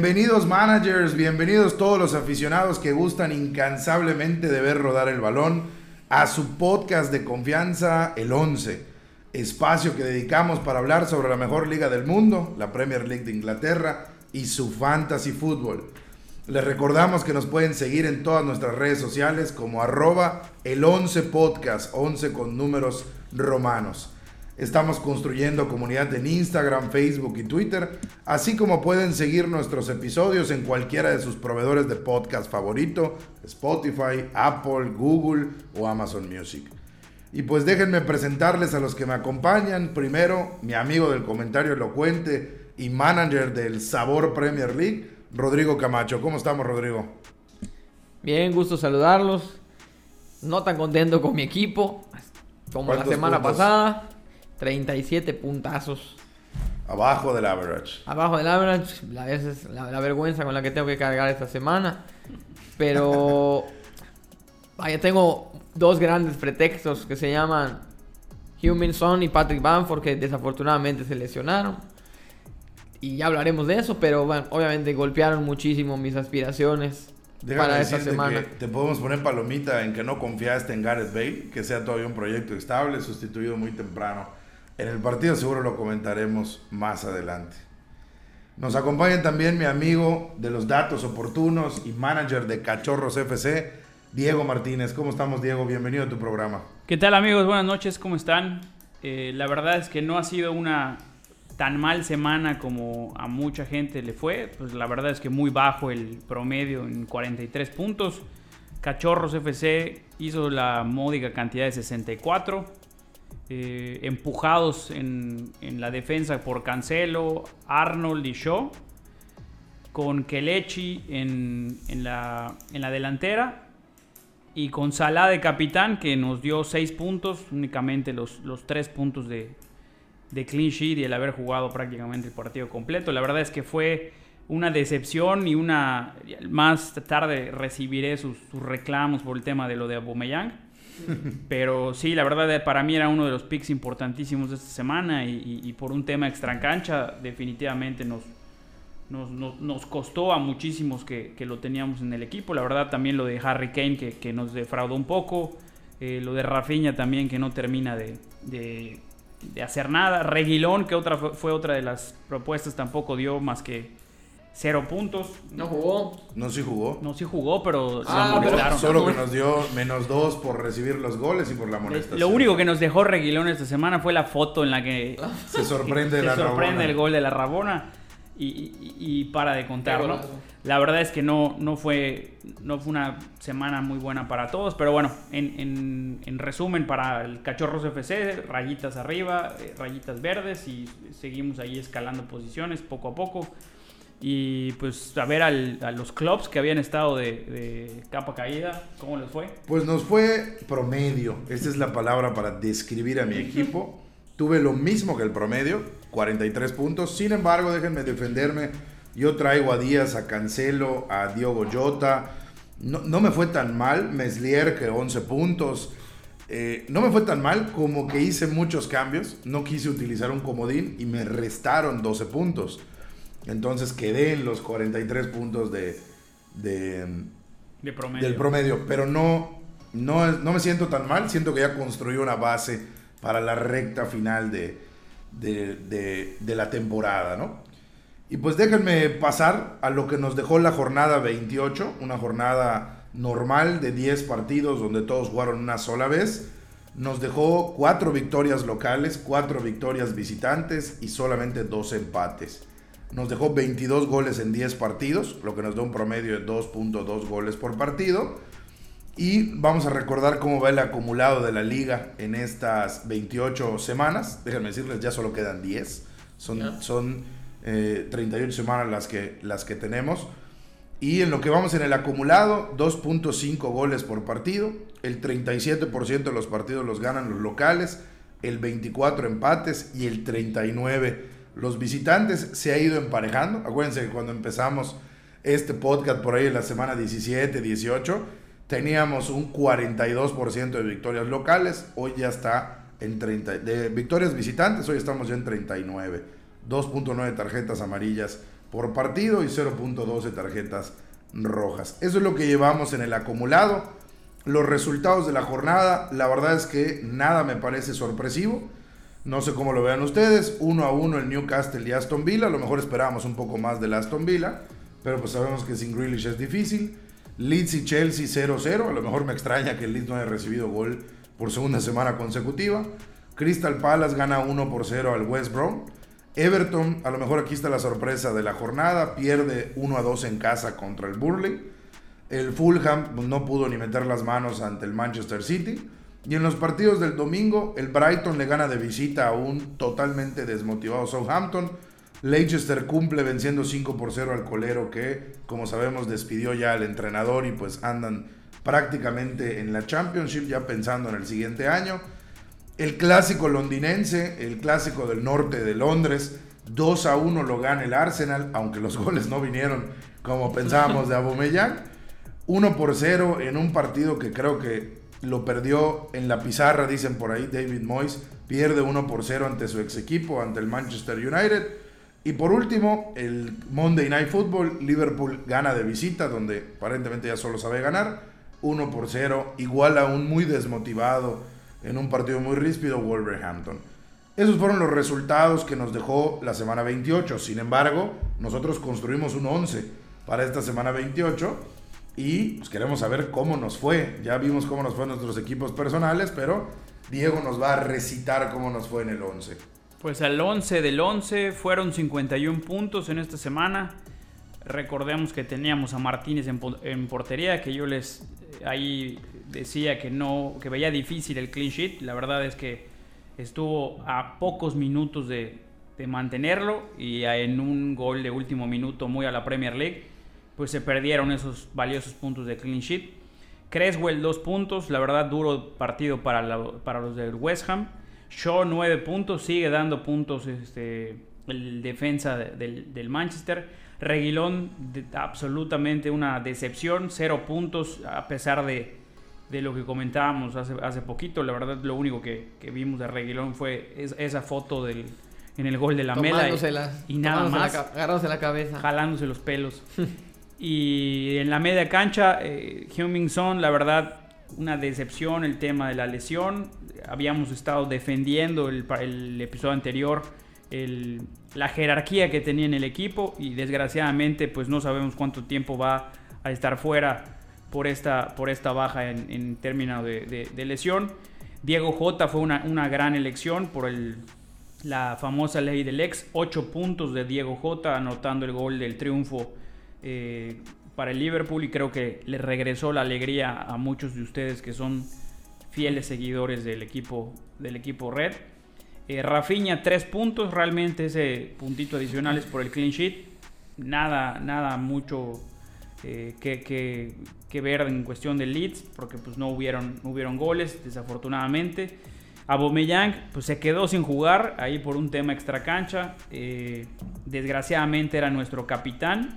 Bienvenidos managers, bienvenidos todos los aficionados que gustan incansablemente de ver rodar el balón a su podcast de confianza, el 11, espacio que dedicamos para hablar sobre la mejor liga del mundo, la Premier League de Inglaterra y su fantasy fútbol. Les recordamos que nos pueden seguir en todas nuestras redes sociales como arroba el 11 podcast, 11 con números romanos. Estamos construyendo comunidad en Instagram, Facebook y Twitter, así como pueden seguir nuestros episodios en cualquiera de sus proveedores de podcast favorito, Spotify, Apple, Google o Amazon Music. Y pues déjenme presentarles a los que me acompañan. Primero, mi amigo del comentario elocuente y manager del Sabor Premier League, Rodrigo Camacho. ¿Cómo estamos, Rodrigo? Bien, gusto saludarlos. No tan contento con mi equipo como la semana pasada. 37 puntazos. Abajo del average. Abajo del average. La, la, la vergüenza con la que tengo que cargar esta semana. Pero... vaya, tengo dos grandes pretextos que se llaman Human Son y Patrick Bamford que desafortunadamente se lesionaron y ya hablaremos de eso, pero bueno, obviamente golpearon muchísimo mis aspiraciones para esta semana. te podemos poner palomita en que no confiaste en Gareth Bale, que sea todavía un proyecto estable, sustituido muy temprano. En el partido seguro lo comentaremos más adelante. Nos acompaña también mi amigo de los datos oportunos y manager de Cachorros FC, Diego Martínez. ¿Cómo estamos, Diego? Bienvenido a tu programa. ¿Qué tal, amigos? Buenas noches, ¿cómo están? Eh, la verdad es que no ha sido una tan mal semana como a mucha gente le fue. Pues la verdad es que muy bajo el promedio en 43 puntos. Cachorros FC hizo la módica cantidad de 64. Eh, empujados en, la defensa por Cancelo, Arnold y Shaw. Con Kelechi en, la, en la delantera. Y con Salah de capitán que nos dio 6 puntos. Únicamente los, los 3 puntos de, de clean sheet y el haber jugado prácticamente el partido completo. La verdad es que fue una decepción y una... Más tarde recibiré sus, reclamos por el tema de lo de Aubameyang. Pero sí, la verdad para mí era uno de los picks importantísimos de esta semana y, por un tema extracancha definitivamente nos, nos, costó a muchísimos que, lo teníamos en el equipo. La verdad también lo de Harry Kane que, nos defraudó un poco. Eh, lo de Rafinha también que no termina de, de hacer nada. Reguilón, que otra fue otra de las propuestas, tampoco dio más que cero puntos. No jugó. No sí jugó. No sí jugó, pero, ah, Solo que nos dio menos dos por recibir los goles y por la molestación. Lo único que nos dejó Reguilón esta semana fue la foto en la que se sorprende, se sorprende el gol de la Rabona y, para de contarlo. La verdad es que no, no, fue, no fue una semana muy buena para todos, pero bueno, en, resumen, para el Cachorros FC, rayitas arriba, eh, rayitas verdes y seguimos ahí escalando posiciones poco a poco. Y pues a ver a los clubs que habían estado de, de, capa caída, ¿cómo les fue? Pues nos fue promedio, esta es la palabra para describir a mi equipo. Tuve lo mismo que el promedio, 43 puntos. Sin embargo, déjenme defenderme. Yo traigo a Díaz, a Cancelo, a Diogo Jota. No, me fue tan mal. Meslier, que 11 puntos. Eh, no me fue tan mal como que hice muchos cambios. No quise utilizar un comodín y me restaron 12 puntos. Entonces quedé en los 43 puntos de, de, promedio. del promedio. Pero no, no, no me siento tan mal. Siento que ya construí una base para la recta final de, de, la temporada, ¿no? Y pues déjenme pasar a lo que nos dejó la jornada 28, una jornada normal de 10 partidos donde todos jugaron una sola vez. Nos dejó 4 victorias locales, 4 victorias visitantes y solamente 2 empates. Nos dejó 22 goles en 10 partidos, lo que nos da un promedio de 2.2 goles por partido. Y vamos a recordar cómo va el acumulado de la liga en estas 28 semanas. Déjenme decirles, ya solo quedan 10. Son, son 38 eh, semanas las que, las que tenemos. Y en lo que vamos en el acumulado, 2.5 goles por partido. El 37% de los partidos los ganan los locales. El 24 empates y el 39 los visitantes. Se ha ido emparejando. Acuérdense que cuando empezamos este podcast por ahí en la semana 17, 18 teníamos un 42% de victorias locales, hoy ya está en 30, de victorias visitantes, hoy estamos ya en 39, 2.9 tarjetas amarillas por partido y 0.12 tarjetas rojas. Eso es lo que llevamos en el acumulado. Los resultados de la jornada, la verdad es que nada me parece sorpresivo. No sé cómo lo vean ustedes. Uno a uno el Newcastle y Aston Villa. A lo mejor esperábamos un poco más del Aston Villa. Pero pues sabemos que sin Grealish es difícil. Leeds y Chelsea 0-0. A lo mejor me extraña que el Leeds no haya recibido gol por segunda semana consecutiva. Crystal Palace gana 1 por 0 al West Brom. Everton, a lo mejor aquí está la sorpresa de la jornada, pierde 1 a 2 en casa contra el Burley. El Fulham pues, no pudo ni meter las manos ante el Manchester City. Y en los partidos del domingo, el Brighton le gana de visita a un totalmente desmotivado Southampton. Leicester cumple venciendo 5 por 0 al colero que, como sabemos, despidió ya al entrenador y pues andan prácticamente en la Championship ya pensando en el siguiente año. El clásico londinense, el clásico del norte de Londres, 2 a 1 lo gana el Arsenal, aunque los goles no vinieron como pensábamos de Aubameyang. 1 por 0 en un partido que creo que lo perdió en la pizarra, dicen por ahí David Moyes, pierde 1 por 0 ante su ex equipo, ante el Manchester United. Y por último, el Monday Night Football, Liverpool gana de visita, donde aparentemente ya solo sabe ganar, 1 por 0, igual a un muy desmotivado en un partido muy ríspido Wolverhampton. Esos fueron los resultados que nos dejó la semana 28. Sin embargo, nosotros construimos un 11 para esta semana 28 y pues, queremos saber cómo nos fue. Ya vimos cómo nos fue en nuestros equipos personales, pero Diego nos va a recitar cómo nos fue en el 11. Pues el 11 del 11 fueron 51 puntos en esta semana. Recordemos que teníamos a Martínez en, en portería, que yo les ahí decía que no, que veía difícil el clean sheet. La verdad es que estuvo a pocos minutos de, mantenerlo y en un gol de último minuto muy a la Premier League, pues se perdieron esos valiosos puntos de clean sheet. Creswell dos puntos, la verdad duro partido para, para los del West Ham. Shaw nueve puntos, sigue dando puntos este, el defensa del, del Manchester. Reguilón, absolutamente una decepción, cero puntos a pesar de, de lo que comentábamos hace, hace poquito. La verdad, lo único que, que vimos de Reguilón fue esa foto del, en el gol de la Mela. Y, nada más. La, agarrándose la cabeza. Jalándose los pelos. y en la media cancha, eh, Son, la verdad, una decepción el tema de la lesión. Habíamos estado defendiendo el, episodio anterior la jerarquía que tenía en el equipo y desgraciadamente pues no sabemos cuánto tiempo va a estar fuera por esta, por esta baja en, términos de, lesión. Diego J fue una, gran elección por el, la famosa ley del ex. 8 puntos de Diego J anotando el gol del triunfo eh, para el Liverpool y creo que le regresó la alegría a muchos de ustedes que son fieles seguidores del equipo, del equipo Red. Eh, Rafinha, tres puntos. Realmente ese puntito adicional es por el clean sheet. Nada, nada mucho eh, que, ver en cuestión de leads, porque pues no hubieron, hubieron goles, desafortunadamente. Abomeyang pues se quedó sin jugar ahí por un tema extra cancha. Eh, desgraciadamente era nuestro capitán.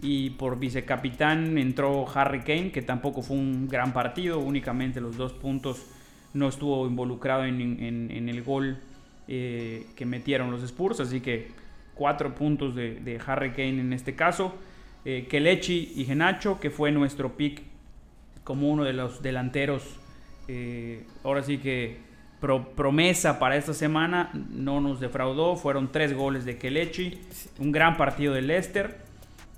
Y por vicecapitán entró Harry Kane, que tampoco fue un gran partido, únicamente los dos puntos no estuvo involucrado en, en el gol eh, que metieron los Spurs, así que cuatro puntos de, Harry Kane en este caso. Eh, Kelechi y Genacho, que fue nuestro pick como uno de los delanteros, eh, ahora sí que promesa para esta semana, no nos defraudó, fueron tres goles de Kelechi, un gran partido de Leicester.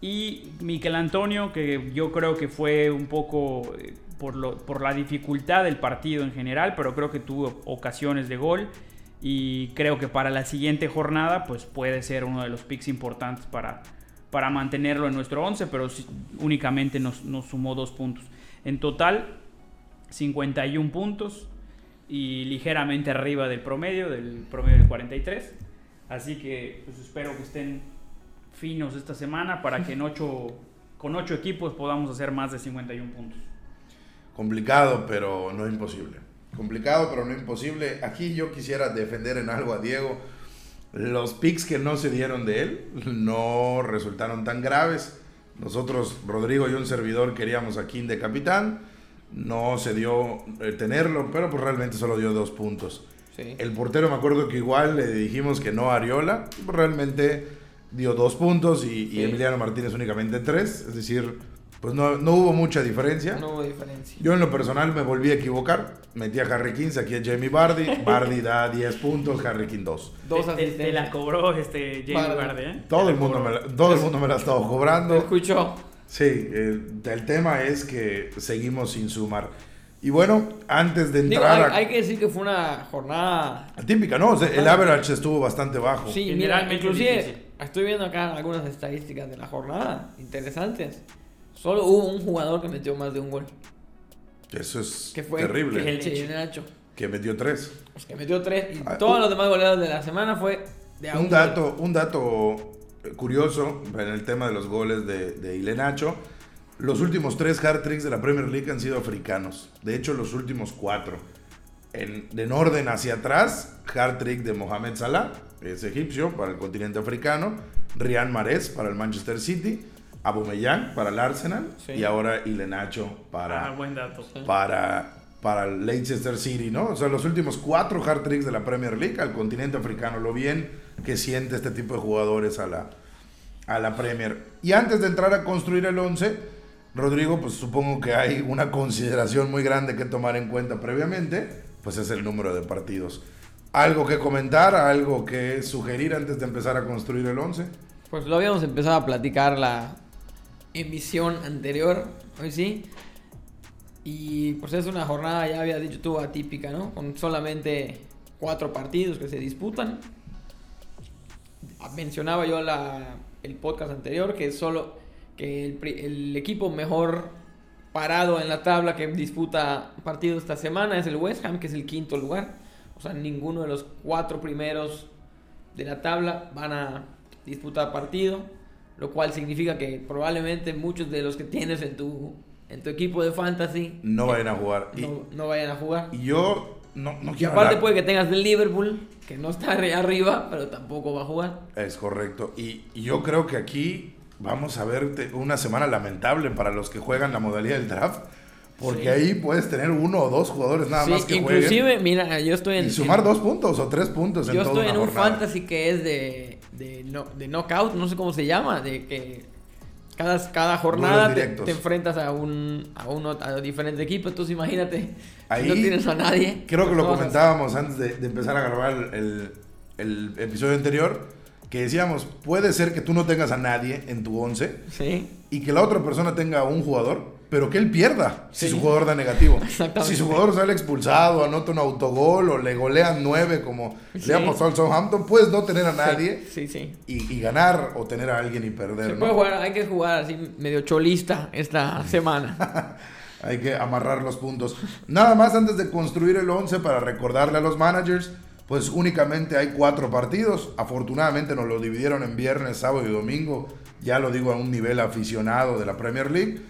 Y Miquel Antonio, que yo creo que fue un poco por, por la dificultad del partido en general, pero creo que tuvo ocasiones de gol y creo que para la siguiente jornada pues puede ser uno de los picks importantes para, para mantenerlo en nuestro 11, pero únicamente nos, nos, sumó dos puntos. En total, 51 puntos y ligeramente arriba del promedio, del promedio del 43. Así que pues espero que estén finos esta semana para que en ocho, con 8 equipos podamos hacer más de 51 puntos. Complicado, pero no imposible. Complicado, pero no imposible. Aquí yo quisiera defender en algo a Diego. Los picks que no se dieron de él no resultaron tan graves. Nosotros, Rodrigo y un servidor, queríamos a King de capitán. No se dio eh, tenerlo, pero pues realmente solo dio dos puntos. El portero me acuerdo que igual le dijimos que no a Ariola. Realmente dio dos puntos y, y Sí. Emiliano Martínez únicamente tres. Es decir, pues no, no hubo mucha diferencia. No hubo diferencia. Yo en lo personal me volví a equivocar. Metí a Harry King, aquí a Jamie Bardi. Bardi da 10 puntos, Harry King 2. Dos te, te- te la cobró este Jamie. Vardy, ¿eh? Todo Te el, mundo me la, todo el mundo me la ha estado ¿Lo cobrando. escuchó? Sí, eh, el tema es que seguimos sin sumar. Y bueno, antes de Digo, entrar hay, a... hay que decir que fue una jornada... Típica, ¿no? O sea, el average estuvo bastante bajo. Sí, mira, inclusive difícil. Estoy viendo acá algunas estadísticas de la jornada interesantes. Solo hubo un jugador que metió más de un gol. Eso es Que fue terrible. Que, sí, Nacho. Que metió tres. Pues que metió tres. Y Ah, todos un- los demás goleadores de la semana fue de a Un gol. dato, un dato curioso en el tema de los goles de, de Ilenacho. Los últimos tres hard tricks de la Premier League han sido africanos. De hecho, los últimos cuatro. En, en orden hacia atrás, hard trick de Mohamed Salah, es egipcio para el continente africano. Rian Mahrez para el Manchester City. Aubameyang para el Arsenal. Sí. Y ahora Ilenacho para, Ah, buen dato. para, para el Leicester City, ¿no? O sea, los últimos cuatro hard tricks de la Premier League al continente africano, lo bien que siente este tipo de jugadores a la, a la Premier. Y antes de entrar a construir el 11, Rodrigo, pues supongo que hay una consideración muy grande que tomar en cuenta previamente, pues es el número de partidos. ¿Algo que comentar, algo que sugerir antes de empezar a construir el 11? Pues lo habíamos empezado a platicar la emisión anterior, hoy sí. Y pues es una jornada, ya había dicho tú, atípica, ¿no? Con solamente cuatro partidos que se disputan. Mencionaba yo la, el podcast anterior que solo que el, el equipo mejor parado en la tabla que disputa partidos esta semana es el West Ham, que es el quinto lugar. O sea, ninguno de los cuatro primeros de la tabla van a disputar partido, lo cual significa que probablemente muchos de los que tienes en tu, en tu equipo de fantasy No vayan a jugar. Y, no, no vayan a jugar. y yo no, no Y quiero aparte hablar- puede que tengas del Liverpool, que no está arri- arriba, pero tampoco va a jugar. Es correcto. Y, y yo creo que aquí vamos a ver una semana lamentable para los que juegan la modalidad del draft. Porque Sí. ahí puedes tener uno o dos jugadores nada Sí, más que inclusive, jueguen. mira, yo estoy en... Y sumar en- dos puntos o tres puntos en Yo toda estoy en un jornada. fantasy que es de, de, no- de knockout, no sé cómo se llama, de que cada, cada jornada te, enfrentas a un a uno a diferentes equipos, entonces imagínate, Ahí no tienes a nadie. Creo que lo comentábamos antes de, de empezar a grabar el, el episodio anterior. Que decíamos, puede ser que tú no tengas a nadie en tu 11 Sí, y que la otra persona tenga un jugador, pero que él pierda si Sí. su jugador da negativo. Si su jugador sale expulsado, anota un autogol o le golean nueve como Sí. le ha pasado al Southampton, puedes no tener a nadie Sí, y, y ganar o tener a alguien y Se perder, puede ¿no? jugar, hay que jugar así medio cholista esta semana. Hay que amarrar los puntos. Nada más antes de construir el 11 para recordarle a los managers, pues únicamente hay cuatro partidos. Afortunadamente nos lo dividieron en viernes, sábado y domingo. Ya lo digo a un nivel aficionado de la Premier League.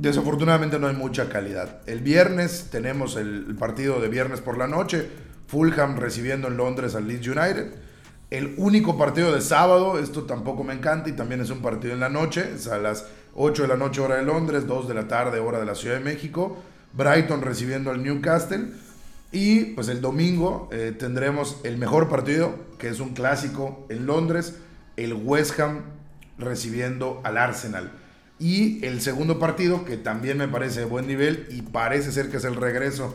Desafortunadamente no hay mucha calidad. El viernes tenemos el, partido de viernes por la noche. Fulham recibiendo en Londres al Leeds United. El único partido de sábado, esto tampoco me encanta y también es un partido en la noche, es a las 8 de la noche hora de Londres, 2 de la tarde hora de la Ciudad de México. Brighton recibiendo al Newcastle. Y pues el domingo eh, tendremos el mejor partido, que es un clásico en Londres, el West Ham recibiendo al Arsenal. Y el segundo partido, que también me parece de buen nivel y parece ser que es el regreso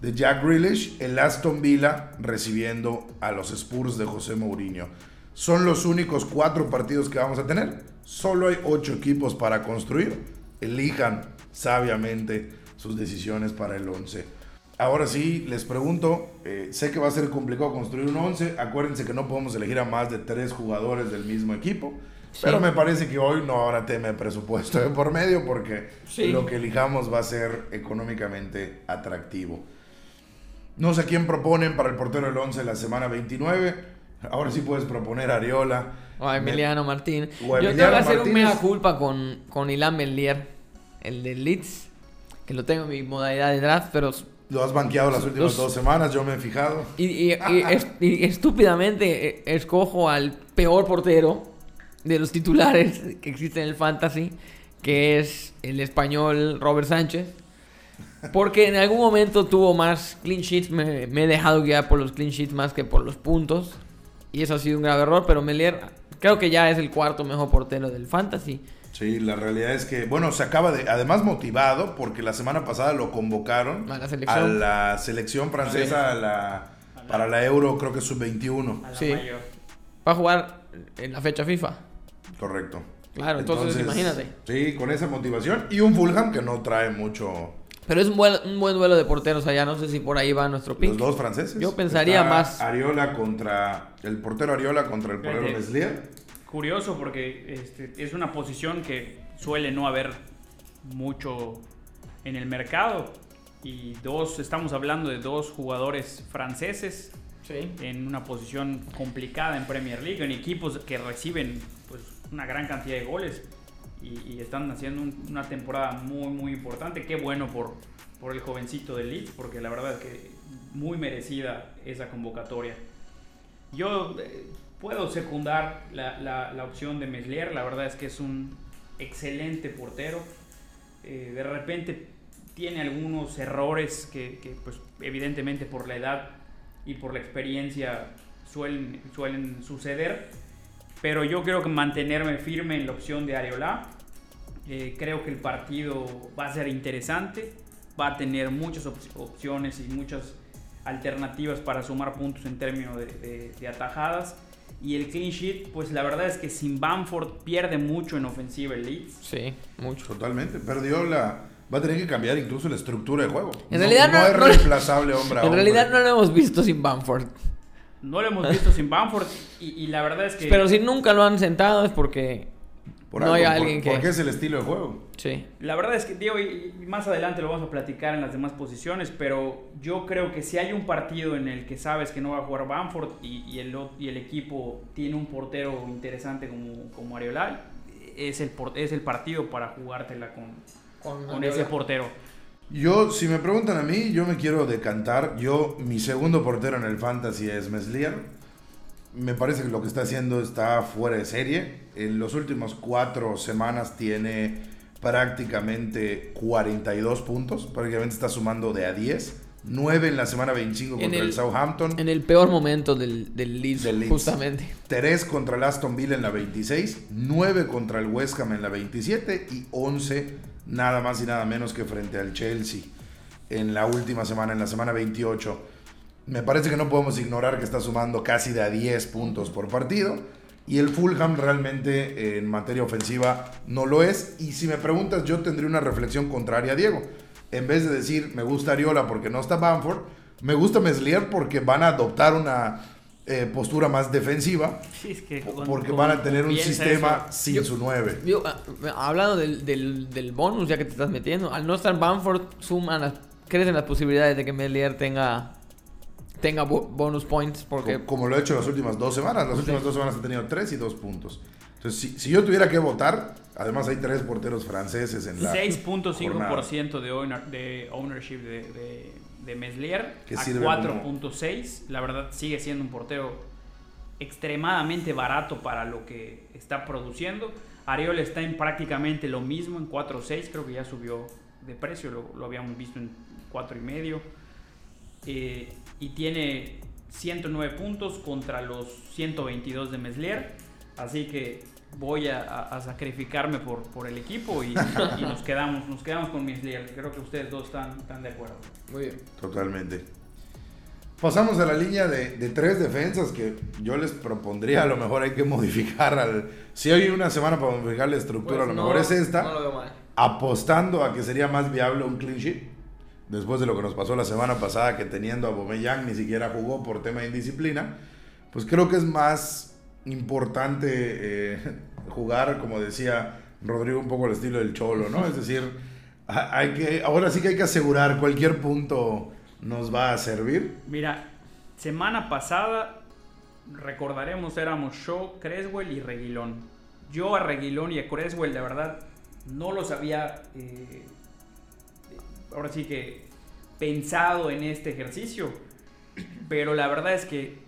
de Jack Grealish, el Aston Villa recibiendo a los Spurs de José Mourinho. Son los únicos cuatro partidos que vamos a tener. Solo hay ocho equipos para construir. Elijan sabiamente sus decisiones para el 11. Ahora sí, les pregunto, eh, sé que va a ser complicado construir un 11. Acuérdense que no podemos elegir a más de tres jugadores del mismo equipo. Sí. Pero me parece que hoy no habrá tema de presupuesto de por medio porque Sí. lo que elijamos va a ser económicamente atractivo. No sé quién proponen para el portero del 11 la semana 29. Ahora sí puedes proponer a Ariola. O a Emiliano Martín. O a Yo tengo Emiliano que hacer un Martínez. mea culpa con, con Ilan Melier, el de Leeds, que lo tengo en mi modalidad de draft, pero Lo has banqueado las últimas Los- dos semanas, yo me he fijado. Y, y- y estúpidamente eh, escojo al peor portero de los titulares que existen en el fantasy, que es el español Robert Sánchez. Porque en algún momento tuvo más clean sheets, me, me he dejado guiar por los clean sheets más que por los puntos. Y eso ha sido un grave error, pero Melier Creo que ya es el cuarto mejor portero del Fantasy. Sí, la realidad es que, bueno, se acaba de, además motivado, porque la semana pasada lo convocaron A la a selección. la selección francesa a la, para la Euro, creo que sub-21. A la Sí. mayor. Va a jugar en la fecha FIFA. Correcto. Claro, entonces, imagínate. Sí, con esa motivación. Y un Fulham que no trae mucho. Pero es un buen, un buen duelo de porteros allá. No sé si por ahí va nuestro pick. Los dos franceses. Yo pensaría Está más- Ariola contra. El portero Ariola contra el portero. Meslier. Curioso porque este, es una posición que suele no haber mucho en el mercado. Y dos, estamos hablando de dos jugadores franceses Sí. en una posición complicada en Premier League, en equipos que reciben una gran cantidad de goles y, y están haciendo un- una temporada muy, muy importante. Qué bueno por, por el jovencito de Leeds, porque la verdad es que muy merecida esa convocatoria. Yo eh, puedo secundar la, la- la opción de Meslier, la verdad es que es un excelente portero. Eh, de repente tiene algunos errores que, que, pues, evidentemente por la edad y por la experiencia suelen, suelen suceder. Pero yo creo que mantenerme firme en la opción de Areola. Eh, creo que el partido va a ser interesante. Va a tener muchas op- opciones y muchas alternativas para sumar puntos en términos de, de- de atajadas. Y el clean sheet, pues la verdad es que sin Bamford pierde mucho en ofensiva el Leeds. Sí, mucho. Totalmente. Perdió la. Va a tener que cambiar incluso la estructura de juego. En realidad no- es no- reemplazable hombre En hombre. realidad no lo hemos visto sin Bamford. No lo hemos visto sin Bamford y, y la verdad es que... Pero si nunca lo han sentado es porque Por no algo, hay por- alguien que... Porque es el estilo de juego. Sí. La verdad es que, Diego, y y más adelante lo vamos a platicar en las demás posiciones, pero yo creo que si hay un partido en el que sabes que no va a jugar Bamford y, y el, y el equipo tiene un portero interesante como, como Areola, es el, por- es el partido para jugártela con, con ese portero. Yo, si me preguntan a mí, yo me quiero decantar. Yo, mi segundo portero en el fantasy es Meslier. Me parece que lo que está haciendo está fuera de serie. En los últimos cuatro semanas tiene prácticamente 42 puntos. Prácticamente está sumando de a 10. 9 en la semana 25 En contra el, el- Southampton. En el peor momento del, del Leeds, Del Leeds. justamente. 3 contra el Aston Villa en la 26, 9 contra el West Ham en la 27 y 11 nada más y nada menos que frente al Chelsea en la última semana, en la semana 28. Me parece que no podemos ignorar que está sumando casi de a 10 puntos por partido y el Fulham realmente eh, en materia ofensiva no lo es y si me preguntas yo tendría una reflexión contraria a Diego. En vez de decir me gusta Ariola porque no está Bamford, me gusta Meslier porque van a adoptar una eh, postura más defensiva Sí, es que po- con- porque con- van a tener un sistema eso. sin Yo- su 9. Yo, ah, hablando del, del, del bonus, ya que te estás metiendo, al no estar Bamford, suman las, crecen las posibilidades de que Melier tenga, tenga bo- bonus points. Porque Co- como lo he hecho las últimas dos semanas. Las últimas dos semanas he tenido 3 y 2 puntos. Entonces, si, si yo tuviera que votar, además hay tres porteros franceses en la 6.5% de, owner- de ownership de, de, de Meslier a sirve 4.6. La verdad sigue siendo un portero extremadamente barato para lo que está produciendo. Ariol está en prácticamente lo mismo, en 4.6. Creo que ya subió de precio, lo, lo habíamos visto en 4.5. Eh, y tiene 109 puntos contra los 122 de Meslier. Así que voy a, a- a sacrificarme por, por el equipo y, y nos, quedamos, nos quedamos con Meslier. Creo que ustedes dos están, están de acuerdo. Muy bien. Totalmente. Pasamos a la línea de, de tres defensas que yo les propondría, a lo mejor hay que modificar. Al, si hay una semana para modificar la estructura, a lo Pues mejor es esta. No lo veo mal. apostando a que sería más viable un clean sheet. Después de lo que nos pasó la semana pasada, que teniendo a Aubameyang ni siquiera jugó por tema de indisciplina, pues creo que es más importante eh, jugar, como decía Rodrigo, un poco el estilo del cholo, ¿no? Es decir, ha- hay que, ahora sí que hay que asegurar cualquier punto nos va a servir. Mira, semana pasada, recordaremos, éramos Shaw, Creswell y Reguilón. Yo a Reguilón y a Creswell, la verdad, no los había, eh, ahora sí que, pensado en este ejercicio. Pero la verdad es que,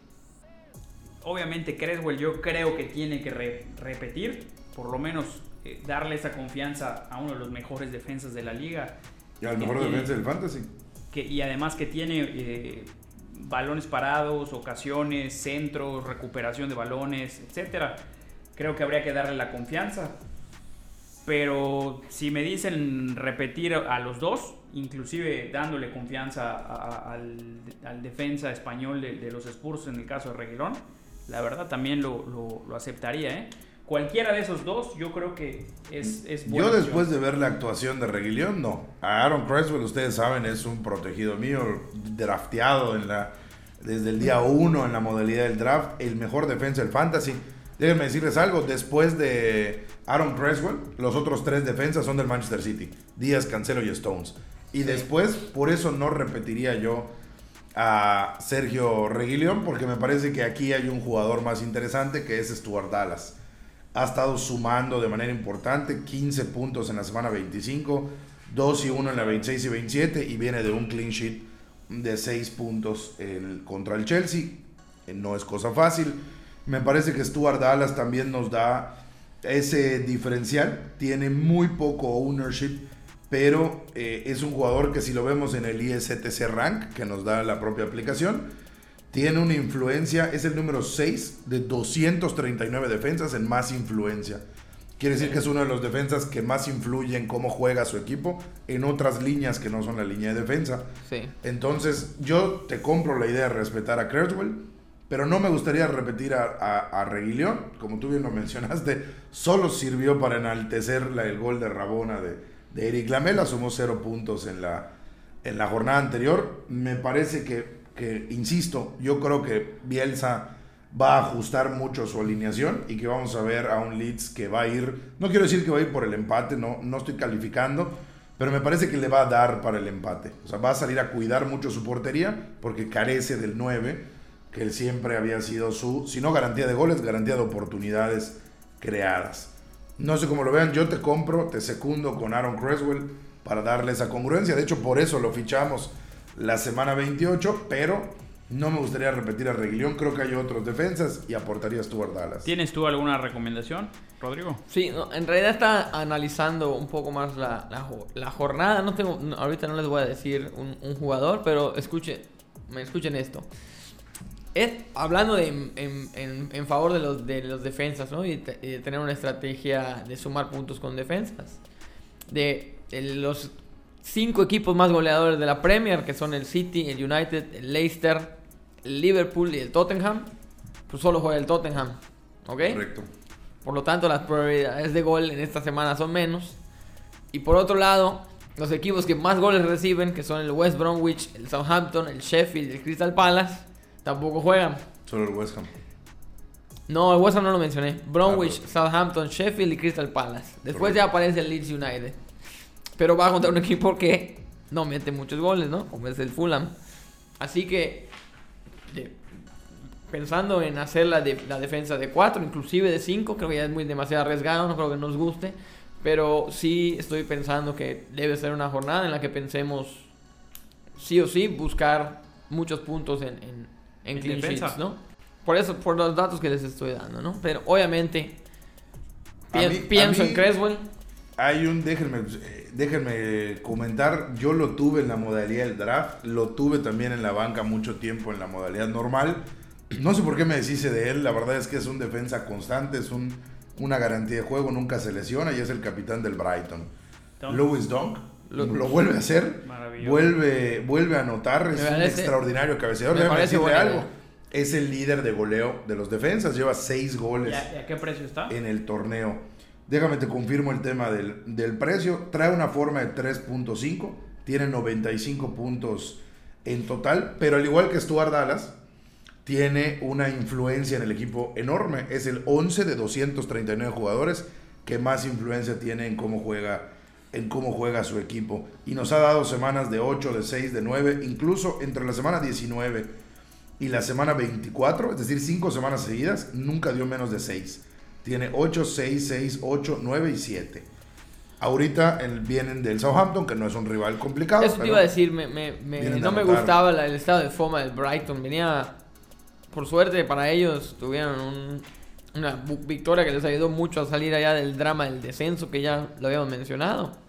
obviamente, Creswell yo creo que tiene que re- repetir, por lo menos eh, darle esa confianza a uno de los mejores defensas de la liga. Y al mejor defensa del fantasy. que, y además que tiene eh, balones parados, ocasiones, centros, recuperación de balones, etcétera. creo que habría que darle la confianza. Pero si me dicen repetir a los dos, inclusive dándole confianza al, defensa español de, los Spurs en el caso de Reguilón, la verdad también lo, lo, aceptaría. ¿eh? Cualquiera de esos dos, yo creo que es, es Yo después de ver la actuación de Reguilón, no. Aaron Creswell, ustedes saben, es un protegido mío, drafteado en la, desde el día uno en la modalidad del draft, el mejor defensa del fantasy. Déjenme decirles algo, después de Aaron Creswell, los otros tres defensas son del Manchester City. Díaz, Cancelo y Stones. Y después, por eso no repetiría yo a Sergio Reguilón, porque me parece que aquí hay un jugador más interesante que es Stuart Dallas. Ha estado sumando de manera importante 15 puntos en la semana 25, 2 y 1 en la 26 y 27 y viene de un clean sheet de 6 puntos contra el Chelsea. No es cosa fácil. Me parece que Stuart Dallas también nos da ese diferencial. Tiene muy poco ownership, pero eh, es un jugador que si lo vemos en el ISTC Rank, que nos da la propia aplicación, tiene una influencia, es el número 6 de 239 defensas en más influencia. Quiere decir que es uno de los defensas que más influye en cómo juega su equipo en otras líneas que no son la línea de defensa. Entonces, yo te compro la idea de respetar a Creswell pero no me gustaría repetir a, a, como tú bien lo mencionaste, solo sirvió para enaltecer el gol de Rabona de, de Eric Lamela, sumó cero puntos en la, en la jornada anterior. Me parece que, que, insisto, yo creo que Bielsa va a ajustar mucho su alineación y que vamos a ver a un Leeds que va a ir, no quiero decir que va a ir por el empate, no, no estoy calificando, pero me parece que le va a dar para el empate. O sea, va a salir a cuidar mucho su portería porque carece del 9 que él siempre había sido su, si no garantía de goles, garantía de oportunidades creadas. No sé cómo lo vean, yo te compro, te secundo con Aaron Creswell para darle esa congruencia. De hecho, por eso lo fichamos la semana 28, pero no me gustaría repetir a Reguilón. Creo que hay otros defensas y aportaría Stuart Dallas. ¿Tienes tú alguna recomendación, Rodrigo? Sí, en realidad está analizando un poco más la, la, jornada. No tengo, ahorita no les voy a decir un, un jugador, pero escuchen, me escuchen esto hablando de, en, favor de los, de los defensas, ¿no? Y, de tener una estrategia de sumar puntos con defensas. De, los cinco equipos más goleadores de la Premier, que son el City, el United, el Leicester, el Liverpool y el Tottenham, pues solo juega el Tottenham, ¿ok? Correcto. Por lo tanto, las probabilidades de gol en esta semana son menos. Y por otro lado, los equipos que más goles reciben, que son el West Bromwich, el Southampton, el Sheffield y el Crystal Palace, Tampoco juegan. Solo el West Ham. No, el West Ham no lo mencioné. Bromwich, ah, Southampton, Sheffield y Crystal Palace. Después ya aparece el Leeds United. Pero va a contra un equipo que no mete muchos goles, ¿no? Como es el Fulham. Así que, pensando en hacer la, de, la defensa de 4, inclusive de 5, creo que ya es muy demasiado arriesgado, no creo que nos guste. Pero sí estoy pensando que debe ser una jornada en la que pensemos sí o sí buscar muchos puntos en en, clean sheets, ¿no? Por eso, por los datos que les estoy dando, ¿no? Pero obviamente pienso en Creswell. Hay un, déjenme, déjenme comentar, yo lo tuve en la modalidad del draft, lo tuve también en la banca mucho tiempo en la modalidad normal. No sé por qué me deshice de él, la verdad es que es un defensa constante, es un, una garantía de juego, nunca se lesiona y es el capitán del Brighton. Louis Dunk lo, vuelve a hacer, vuelve, vuelve a anotar, es un extraordinario cabeceador. Me parece algo. Es el líder de goleo de los defensas, lleva seis goles. ¿Y a, qué precio está? En el torneo. Déjame te confirmo el tema del, del precio. Trae una forma de 3.5, tiene 95 puntos en total, pero al igual que Stuart Dallas, tiene una influencia en el equipo enorme. Es el 11 de 239 jugadores que más influencia tiene en cómo juega en cómo juega su equipo. Y nos ha dado semanas de 8, de 6, de 9, incluso entre la semana 19 y la semana 24, es decir, 5 semanas seguidas, nunca dio menos de 6. Tiene 8, 6, 6, 8, 9 y 7. Ahorita vienen del Southampton, que no es un rival complicado. Eso te iba a decir, me, me, no me gustaba el estado de forma del Brighton. Venía, por suerte para ellos, tuvieron una victoria que les ayudó mucho a salir allá del drama del descenso, que ya lo habíamos mencionado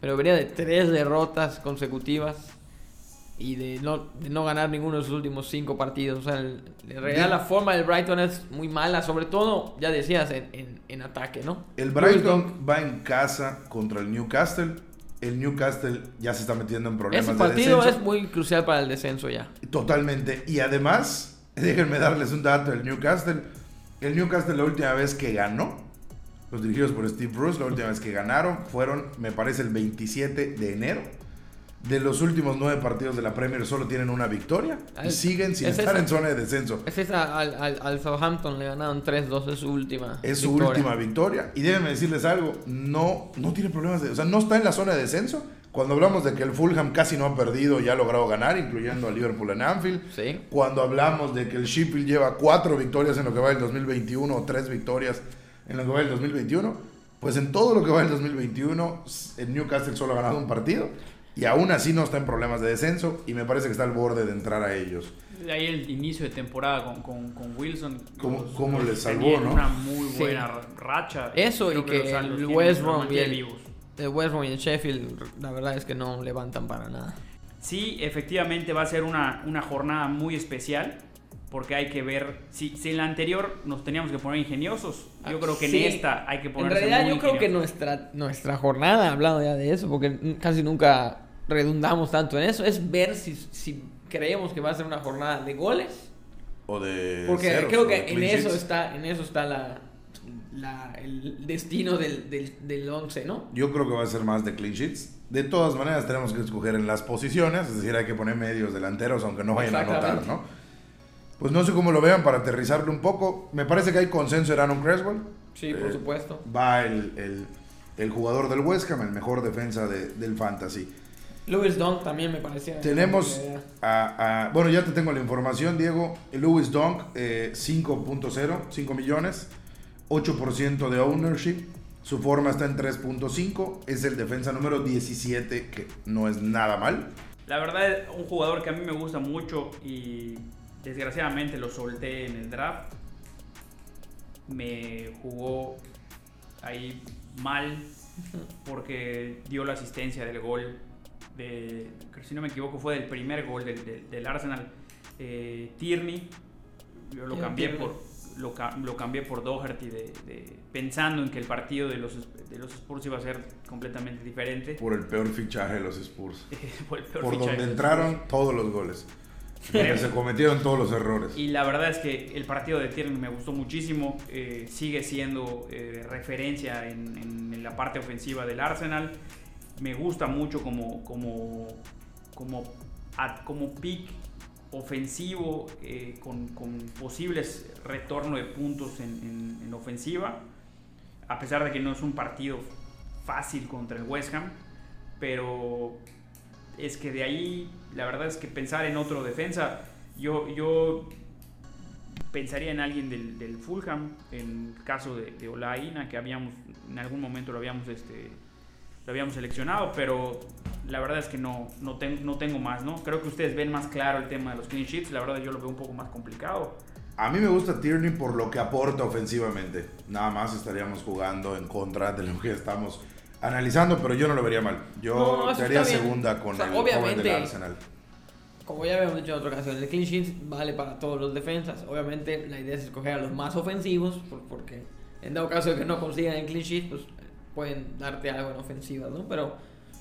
pero venía de tres derrotas consecutivas. y de no, de no ganar ninguno de sus últimos cinco partidos. O sea, el- en realidad la forma del Brighton es muy mala, sobre todo, ya decías, en, en, en ataque, ¿no? El Brighton va en casa contra el Newcastle. El Newcastle ya se está metiendo en problemas Ese de partido descenso. es muy crucial para el descenso ya. Totalmente. Y además, déjenme darles un dato del Newcastle. El Newcastle la última vez que ganó, los dirigidos por Steve Bruce, la última vez que ganaron fueron, me parece, el 27 de enero. De los últimos nueve partidos de la Premier solo tienen una victoria y Ay, siguen sin es estar esa. en zona de descenso. Es esa, al, al, al Southampton le ganaron 3-2, es su última. Es su victoria. última victoria. Y déjenme decirles algo, no, no tiene problemas de... O sea, no está en la zona de descenso. Cuando hablamos de que el Fulham casi no ha perdido y ha logrado ganar, incluyendo a Liverpool en Anfield. Sí. Cuando hablamos de que el Sheffield lleva cuatro victorias en lo que va del 2021 o tres victorias en lo que va del 2021, pues en todo lo que va del 2021 el Newcastle solo ha ganado un partido y aún así no está en problemas de descenso y me parece que está al borde de entrar a ellos. De ahí el inicio de temporada con, con, con Wilson. ¿Cómo- los- cómo los les salvó, no? Una muy Sí. buena racha. Eso Creo y que los el West Brom y el, vivos. el West Brom y el Sheffield, la verdad es que no levantan para nada. Sí, efectivamente va a ser una, una jornada muy especial. Porque hay que ver. Si, si en la anterior nos teníamos que poner ingeniosos, yo creo que Sí. en esta hay que En ponerse realidad muy yo creo que nuestra, nuestra jornada, hablando ya de eso, porque casi nunca redundamos tanto en eso, es ver si, si creemos que va a ser una jornada de goles. O de... Porque ceros, creo que en eso sheets. está, en eso está la, la- el destino del, del, del once, ¿no? Yo creo que va a ser más de clean sheets. De todas maneras, tenemos que escoger en las posiciones, es decir, hay que poner medios delanteros, aunque no vayan a anotar. ¿no? Pues no sé cómo lo vean para aterrizarlo un poco. Me parece que hay consenso en Aaron Creswell. Sí, por Eh, supuesto. Va el, el- el jugador del West Ham, el mejor defensa de- del Fantasy. Lewis Dunk también me parecía. Tenemos a, a- Bueno, ya te tengo la información, Diego. Louis Dunk, eh, 5.0, 5 millones, 8% de ownership. Su forma está en 3.5. Es el defensa número 17, que no es nada mal. La verdad, es un jugador que a mí me gusta mucho y desgraciadamente lo solté en el draft. Me jugó ahí mal porque dio la asistencia del gol de, si no me equivoco, fue del primer gol del, del- del Arsenal. Eh, Tierney, yo lo cambié Tierney. por lo, lo cambié por Doherty de, de- pensando en que el partido de los, de los Spurs iba a ser completamente diferente. Por el peor fichaje de los Spurs. Fue el peor Por fichaje donde entraron todos los goles. Donde se cometieron todos los errores. Y la verdad es que el partido de Tierney me gustó muchísimo. eh, sigue siendo eh, referencia en, en la parte ofensiva del Arsenal. Me gusta mucho como, como, como, como pick ofensivo eh, con, con posibles retorno de puntos en, en- en ofensiva. A pesar de que no es un partido fácil contra el West Ham. Pero es que de ahí, la verdad es que pensar en otro defensa, yo, yo pensaría en alguien del, del Fulham, en el caso de, de Olaina, que habíamos, en algún momento lo habíamos, este, lo habíamos seleccionado, pero la verdad es que no, no, no tengo más, ¿no? Creo que ustedes ven más claro el tema de los clean la verdad yo lo veo un poco más complicado. A mí me gusta Tierney por lo que aporta ofensivamente. Nada más estaríamos jugando en contra de lo que estamos analizando, pero yo no lo vería mal. Yo No, bien. segunda con O sea, el joven obviamente- del Arsenal. Como ya habíamos dicho en otra ocasión, el clean sheet vale para todos los defensas. Obviamente la idea es escoger a los más ofensivos, por- porque en dado caso de que no consigan el clean sheet, pues pueden darte algo en ofensiva, ¿no? Pero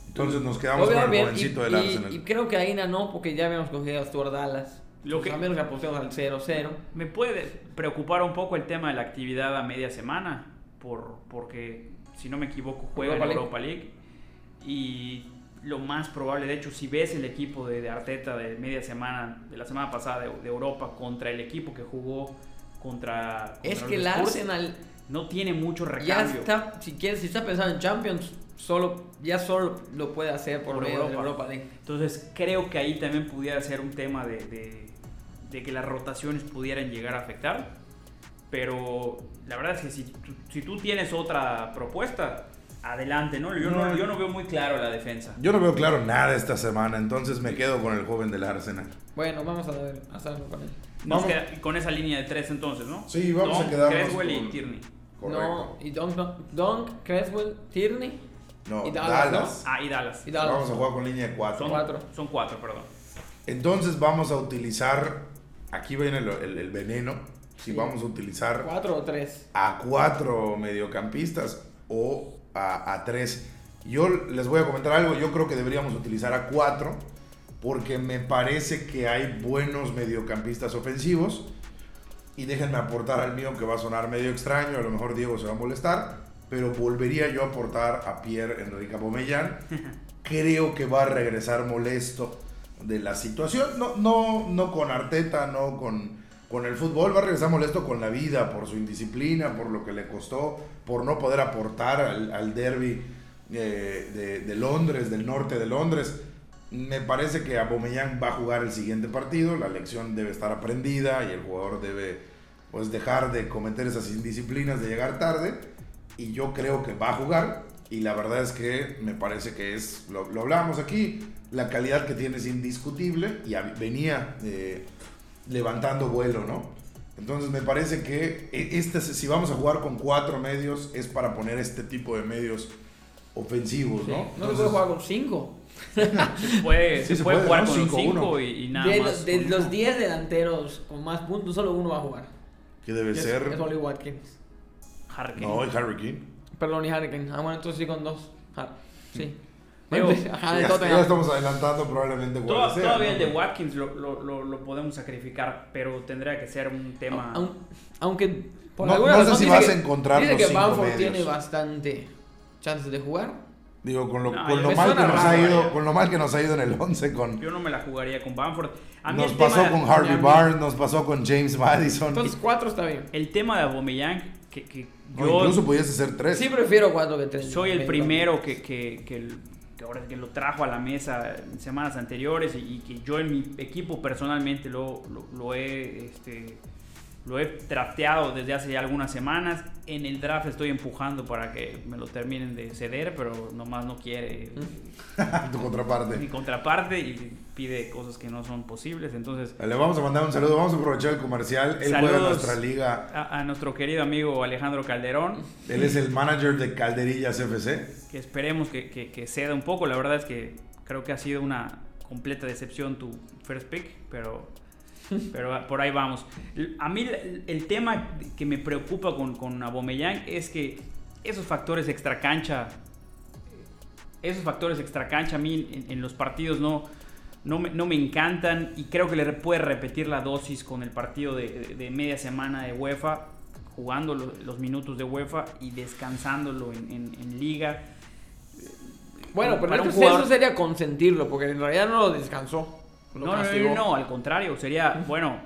Entonces nos quedamos con el jovencito y, del y- Arsenal. y creo que Aina no, porque ya habíamos cogido a Stuart Dallas. Lo que a menos que apostemos al 0-0. Me puede preocupar un poco el tema de la actividad a media semana, por, porque si no me equivoco juega en. Europa League y lo más probable, de hecho, si ves el equipo de, de Arteta de media semana, de la semana pasada de, de Europa contra el equipo que jugó contra, contra Es que el Arsenal no tiene mucho ya recambio. está, si quieres, si está pensando en Champions, solo, ya solo lo puede hacer por, Por medio de Europa. Europa League. Entonces creo que ahí también pudiera ser un tema de, de- de que las rotaciones pudieran llegar a afectar. Pero la verdad es que si, tú- si tú tienes otra propuesta, adelante, ¿no? Yo, ¿no? No. yo no veo muy claro la defensa. Yo no veo claro nada esta semana, entonces me quedo con el joven del Arsenal. Bueno, vamos a ver, a hacerlo con él. Vamos. queda con esa línea de tres entonces, ¿no? Sí, vamos a Dunk, quedarnos Creswell y Tierney. Correcto. No, y Dunk, no. Dunk, Creswell, Tierney No, y Dallas, Dallas. Ah, y Dallas. y Dallas. Vamos a jugar con línea de Son 4. Cuatro. Son cuatro, perdón. Entonces vamos a utilizar, aquí viene el, el- el veneno, si Sí. vamos a utilizar ¿Cuatro o tres? a cuatro mediocampistas o a, a tres. Yo les voy a comentar algo, yo creo que deberíamos utilizar a cuatro porque me parece que hay buenos mediocampistas ofensivos y déjenme aportar al mío que va a sonar medio extraño, a lo mejor Diego se va a molestar, pero volvería yo a aportar a Pierre Enrique Aubameyang. Creo que va a regresar molesto de la situación, no, no, no con Arteta, no con, con el fútbol, va a regresar molesto con la vida, por su indisciplina, por lo que le costó, por no poder aportar al, al derby eh, de, de Londres, del norte de Londres. Me parece que Aubameyang va a jugar el siguiente partido, la lección debe estar aprendida y el jugador debe pues dejar de cometer esas indisciplinas de llegar tarde y yo creo que va a jugar y la verdad es que me parece que es, lo, lo hablábamos aquí, la calidad que tiene es indiscutible y venía eh, levantando vuelo, ¿no? Entonces me parece que e- este, si vamos a jugar con cuatro medios es para poner este tipo de medios ofensivos, Sí. ¿no? No se puede jugar con cinco. Se puede, Sí, se se puede puede, jugar ¿no? con 5-1. 5 y, y nada de más. de los 10 delanteros con más puntos, solo uno va a jugar. que debe Es, ser... es Oli Watkins. Harry Kane. No, y Harry Kane. Perdón, y Harry Kane. Ah, bueno, entonces sí con dos. Sí. Digo, Ajá, de ya, Tottenham. ya estamos adelantando probablemente Toda- sea, todavía ¿no? el de Watkins lo, lo, lo, lo podemos sacrificar, pero tendría que ser un tema. Aun- Aunque por No- alguna no sé razón si dice vas que- a encontrar dice los que cinco Bamford medios. tiene bastante chances de jugar. Digo, con lo, No, con lo me mal que nos raro, ha ido, vaya. con lo mal que nos ha ido en el 11 con Yo no me la jugaría con Bamford. A mí nos el pasó tema, con Harvey Barnes, nos pasó con James Madison. Entonces cuatro está bien. el tema de Aubameyang, que, que O yo incluso pudiese ser tres. Sí prefiero cuatro que tres. soy el Me- primero que, que, que, que ahora que lo trajo a la mesa en semanas anteriores y, que yo en mi equipo personalmente lo, lo, lo he este, lo he trasteado desde hace ya algunas semanas. En el draft estoy empujando para que me lo terminen de ceder, pero nomás no quiere tu contraparte. mi contraparte y pide cosas que no son posibles. Entonces, Le vamos a mandar un saludo, vamos a aprovechar el comercial. Él juega en nuestra liga. a, a nuestro querido amigo Alejandro Calderón, Él es el manager de Calderillas FC. que esperemos que, que- que ceda un poco. La verdad es que creo que ha sido una completa decepción tu first pick, pero, pero por ahí vamos. A mí el, tema que me preocupa con, con Aubameyang es que esos factores extracancha, esos factores extracancha a mí en, en los partidos no, no, me, no me encantan y creo que le puede repetir la dosis con el partido de, de- de media semana de UEFA, jugando lo- los minutos de UEFA y descansándolo en, en- en liga. Bueno, pero Para jugador- eso sería consentirlo, porque en realidad no lo descansó. No, no, no, no, al contrario, sería, bueno,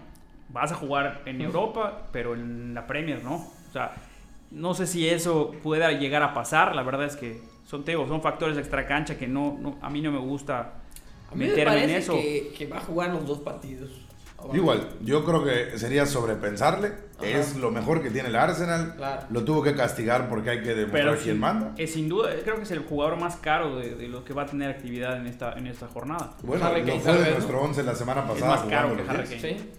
vas a jugar en Europa, pero en la Premier no. O sea, no sé si eso pueda llegar a pasar, la verdad es que son, te digo, son factores extracancha que no, no, a mí no me gusta A mí me meterme en parece eso. que, que va a jugar los dos partidos. Igual, yo creo que sería sobrepensarle. Ajá. Es lo mejor que tiene el Arsenal. Claro. Lo tuvo que castigar porque hay que demostrar Pero quién sin, manda. es sin duda, creo que es el jugador más caro de, de los que va a tener actividad en esta, en esta jornada. Bueno, Harry lo Kane, fue de nuestro 11 la semana Es pasada. más caro que Harry 10. Kane. Sí.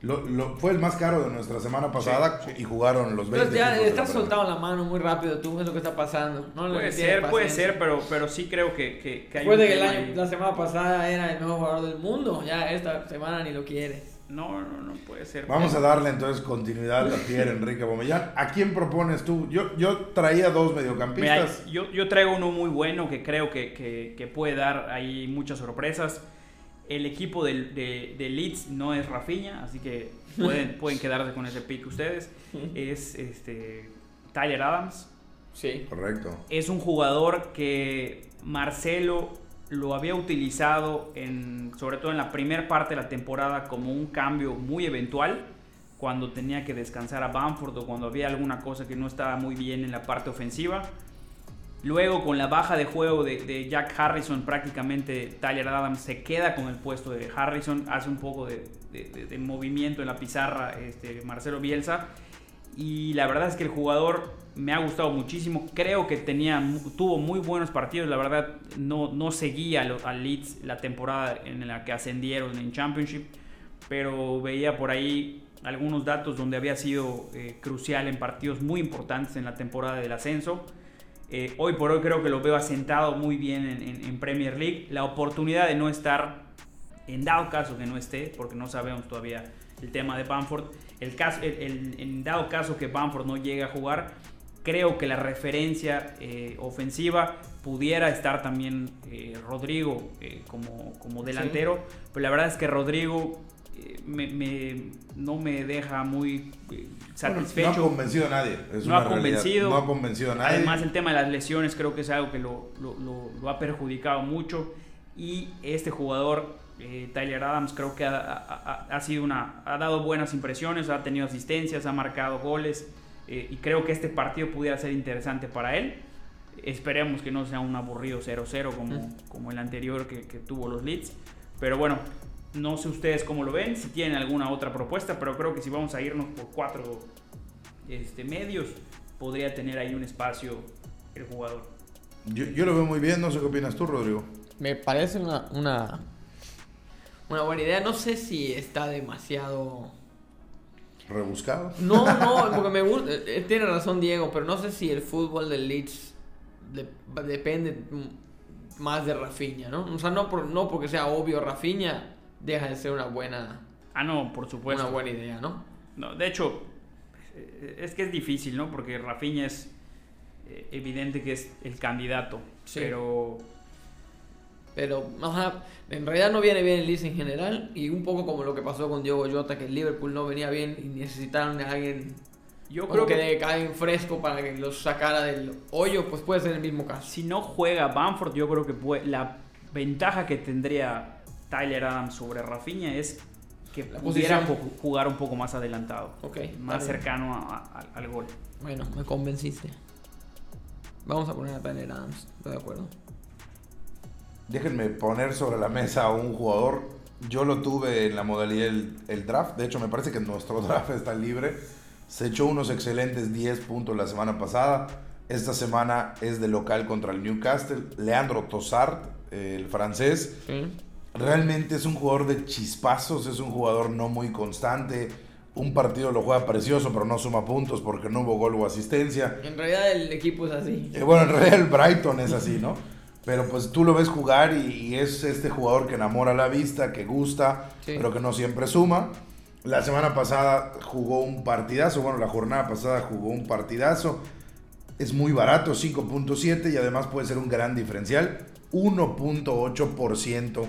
Lo, lo- fue el más caro de nuestra semana pasada y jugaron los 20 Entonces ya estás soltado la mano muy rápido tú, es lo que está pasando. No Puede ser, puede ser, pero, pero sí creo que, que, que hay un que el año, la semana pasada era el mejor jugador del mundo. Ya esta semana ni lo quiere. No, no, no puede ser. Vamos a darle entonces continuidad a Pierre Enrique Aubameyang. ¿A quién propones tú? Yo, yo traía dos Mira, mediocampistas. yo, yo traigo uno muy bueno que creo que, que- que puede dar ahí muchas sorpresas. El equipo del, de, de Leeds no es Rafinha, así que pueden, pueden quedarse con ese pick ustedes. Es este, Tyler Adams. Sí. Correcto. Es un jugador que Marcelo lo había utilizado en, sobre todo en la primera parte de la temporada como un cambio muy eventual cuando tenía que descansar a Bamford o cuando había alguna cosa que no estaba muy bien en la parte ofensiva. Luego con la baja de juego de, Jack Harrison prácticamente Tyler Adams se queda con el puesto de Harrison, hace un poco de, movimiento en la pizarra este, Marcelo Bielsa y la verdad es que el jugador me ha gustado muchísimo. Creo que tenía, tuvo muy buenos partidos. La verdad, no, no seguía al Leeds la temporada en la que ascendieron en Championship. Pero veía por ahí algunos datos donde había sido eh, crucial en partidos muy importantes en la temporada del ascenso. Eh, hoy por hoy creo que lo veo asentado muy bien en, en- en Premier League. La oportunidad de no estar en dado caso que no esté, porque no sabemos todavía el tema de Bamford, el caso, el, en dado caso que Bamford no llegue a jugar, creo que la referencia eh, ofensiva pudiera estar también eh, Rodrigo eh, como, como delantero, pero la verdad es que Rodrigo me, no me deja muy satisfecho. no ha convencido a nadie. no ha convencido. No ha convencido a nadie. Además, el tema de las lesiones creo que es algo que lo, lo, lo, ha perjudicado mucho. Y este jugador, Tyler Adams, creo que ha, ha, sido una, ha dado buenas impresiones, ha tenido asistencias, ha marcado goles. Eh, y creo que este partido pudiera ser interesante para él. Esperemos que no sea un aburrido 0-0 como, como el anterior que, tuvo los Leeds. Pero bueno, no sé ustedes cómo lo ven, si tienen alguna otra propuesta, pero creo que si vamos a irnos por cuatro este, medios, podría tener ahí un espacio el jugador. Yo, yo, lo veo muy bien, no sé qué opinas tú, Rodrigo. Me parece una, una, una buena idea. No sé si está demasiado rebuscado. No, no, porque me gusta. Eh, tiene razón Diego, pero no sé si el fútbol del Leeds depende más de Rafinha, ¿no? O sea, no, por, no porque sea obvio, Rafinha deja de ser una buena. Ah, no, por supuesto. Una buena idea, ¿no? No, de hecho, eh, es que es difícil, ¿no? Porque Rafinha es eh, evidente que es el candidato, pero pero en realidad no viene bien el Leeds en general. Y un poco como lo que pasó con Diego Jota, que el Liverpool no venía bien y necesitaron a alguien yo creo que, que cae fresco para que los sacara del hoyo, pues puede ser el mismo caso. Si no juega Bamford, yo creo que la ventaja que tendría Tyler Adams sobre Rafinha es que pudiera jugar un poco más adelantado, más cercano al gol. Bueno, me convenciste. Vamos a poner a Tyler Adams, estoy de acuerdo. Déjenme poner sobre la mesa a un jugador. Yo lo tuve en la modalidad el, draft. De hecho, me parece que nuestro draft está libre. Se echó unos excelentes 10 puntos la semana pasada. Esta semana es de local contra el Newcastle. Leandro Tossard, el francés. Realmente es un jugador de chispazos, es un jugador no muy constante. Un partido lo juega precioso, pero no suma puntos porque no hubo gol o asistencia. En realidad el equipo es así. Eh, bueno, en realidad el Brighton es así, ¿no? Pero pues tú lo ves jugar y, es este jugador que enamora la vista, que gusta, pero que no siempre suma. La semana pasada jugó un partidazo, bueno, la jornada pasada jugó un partidazo. Es muy barato, 5.7 y además puede ser un gran diferencial. 1.8%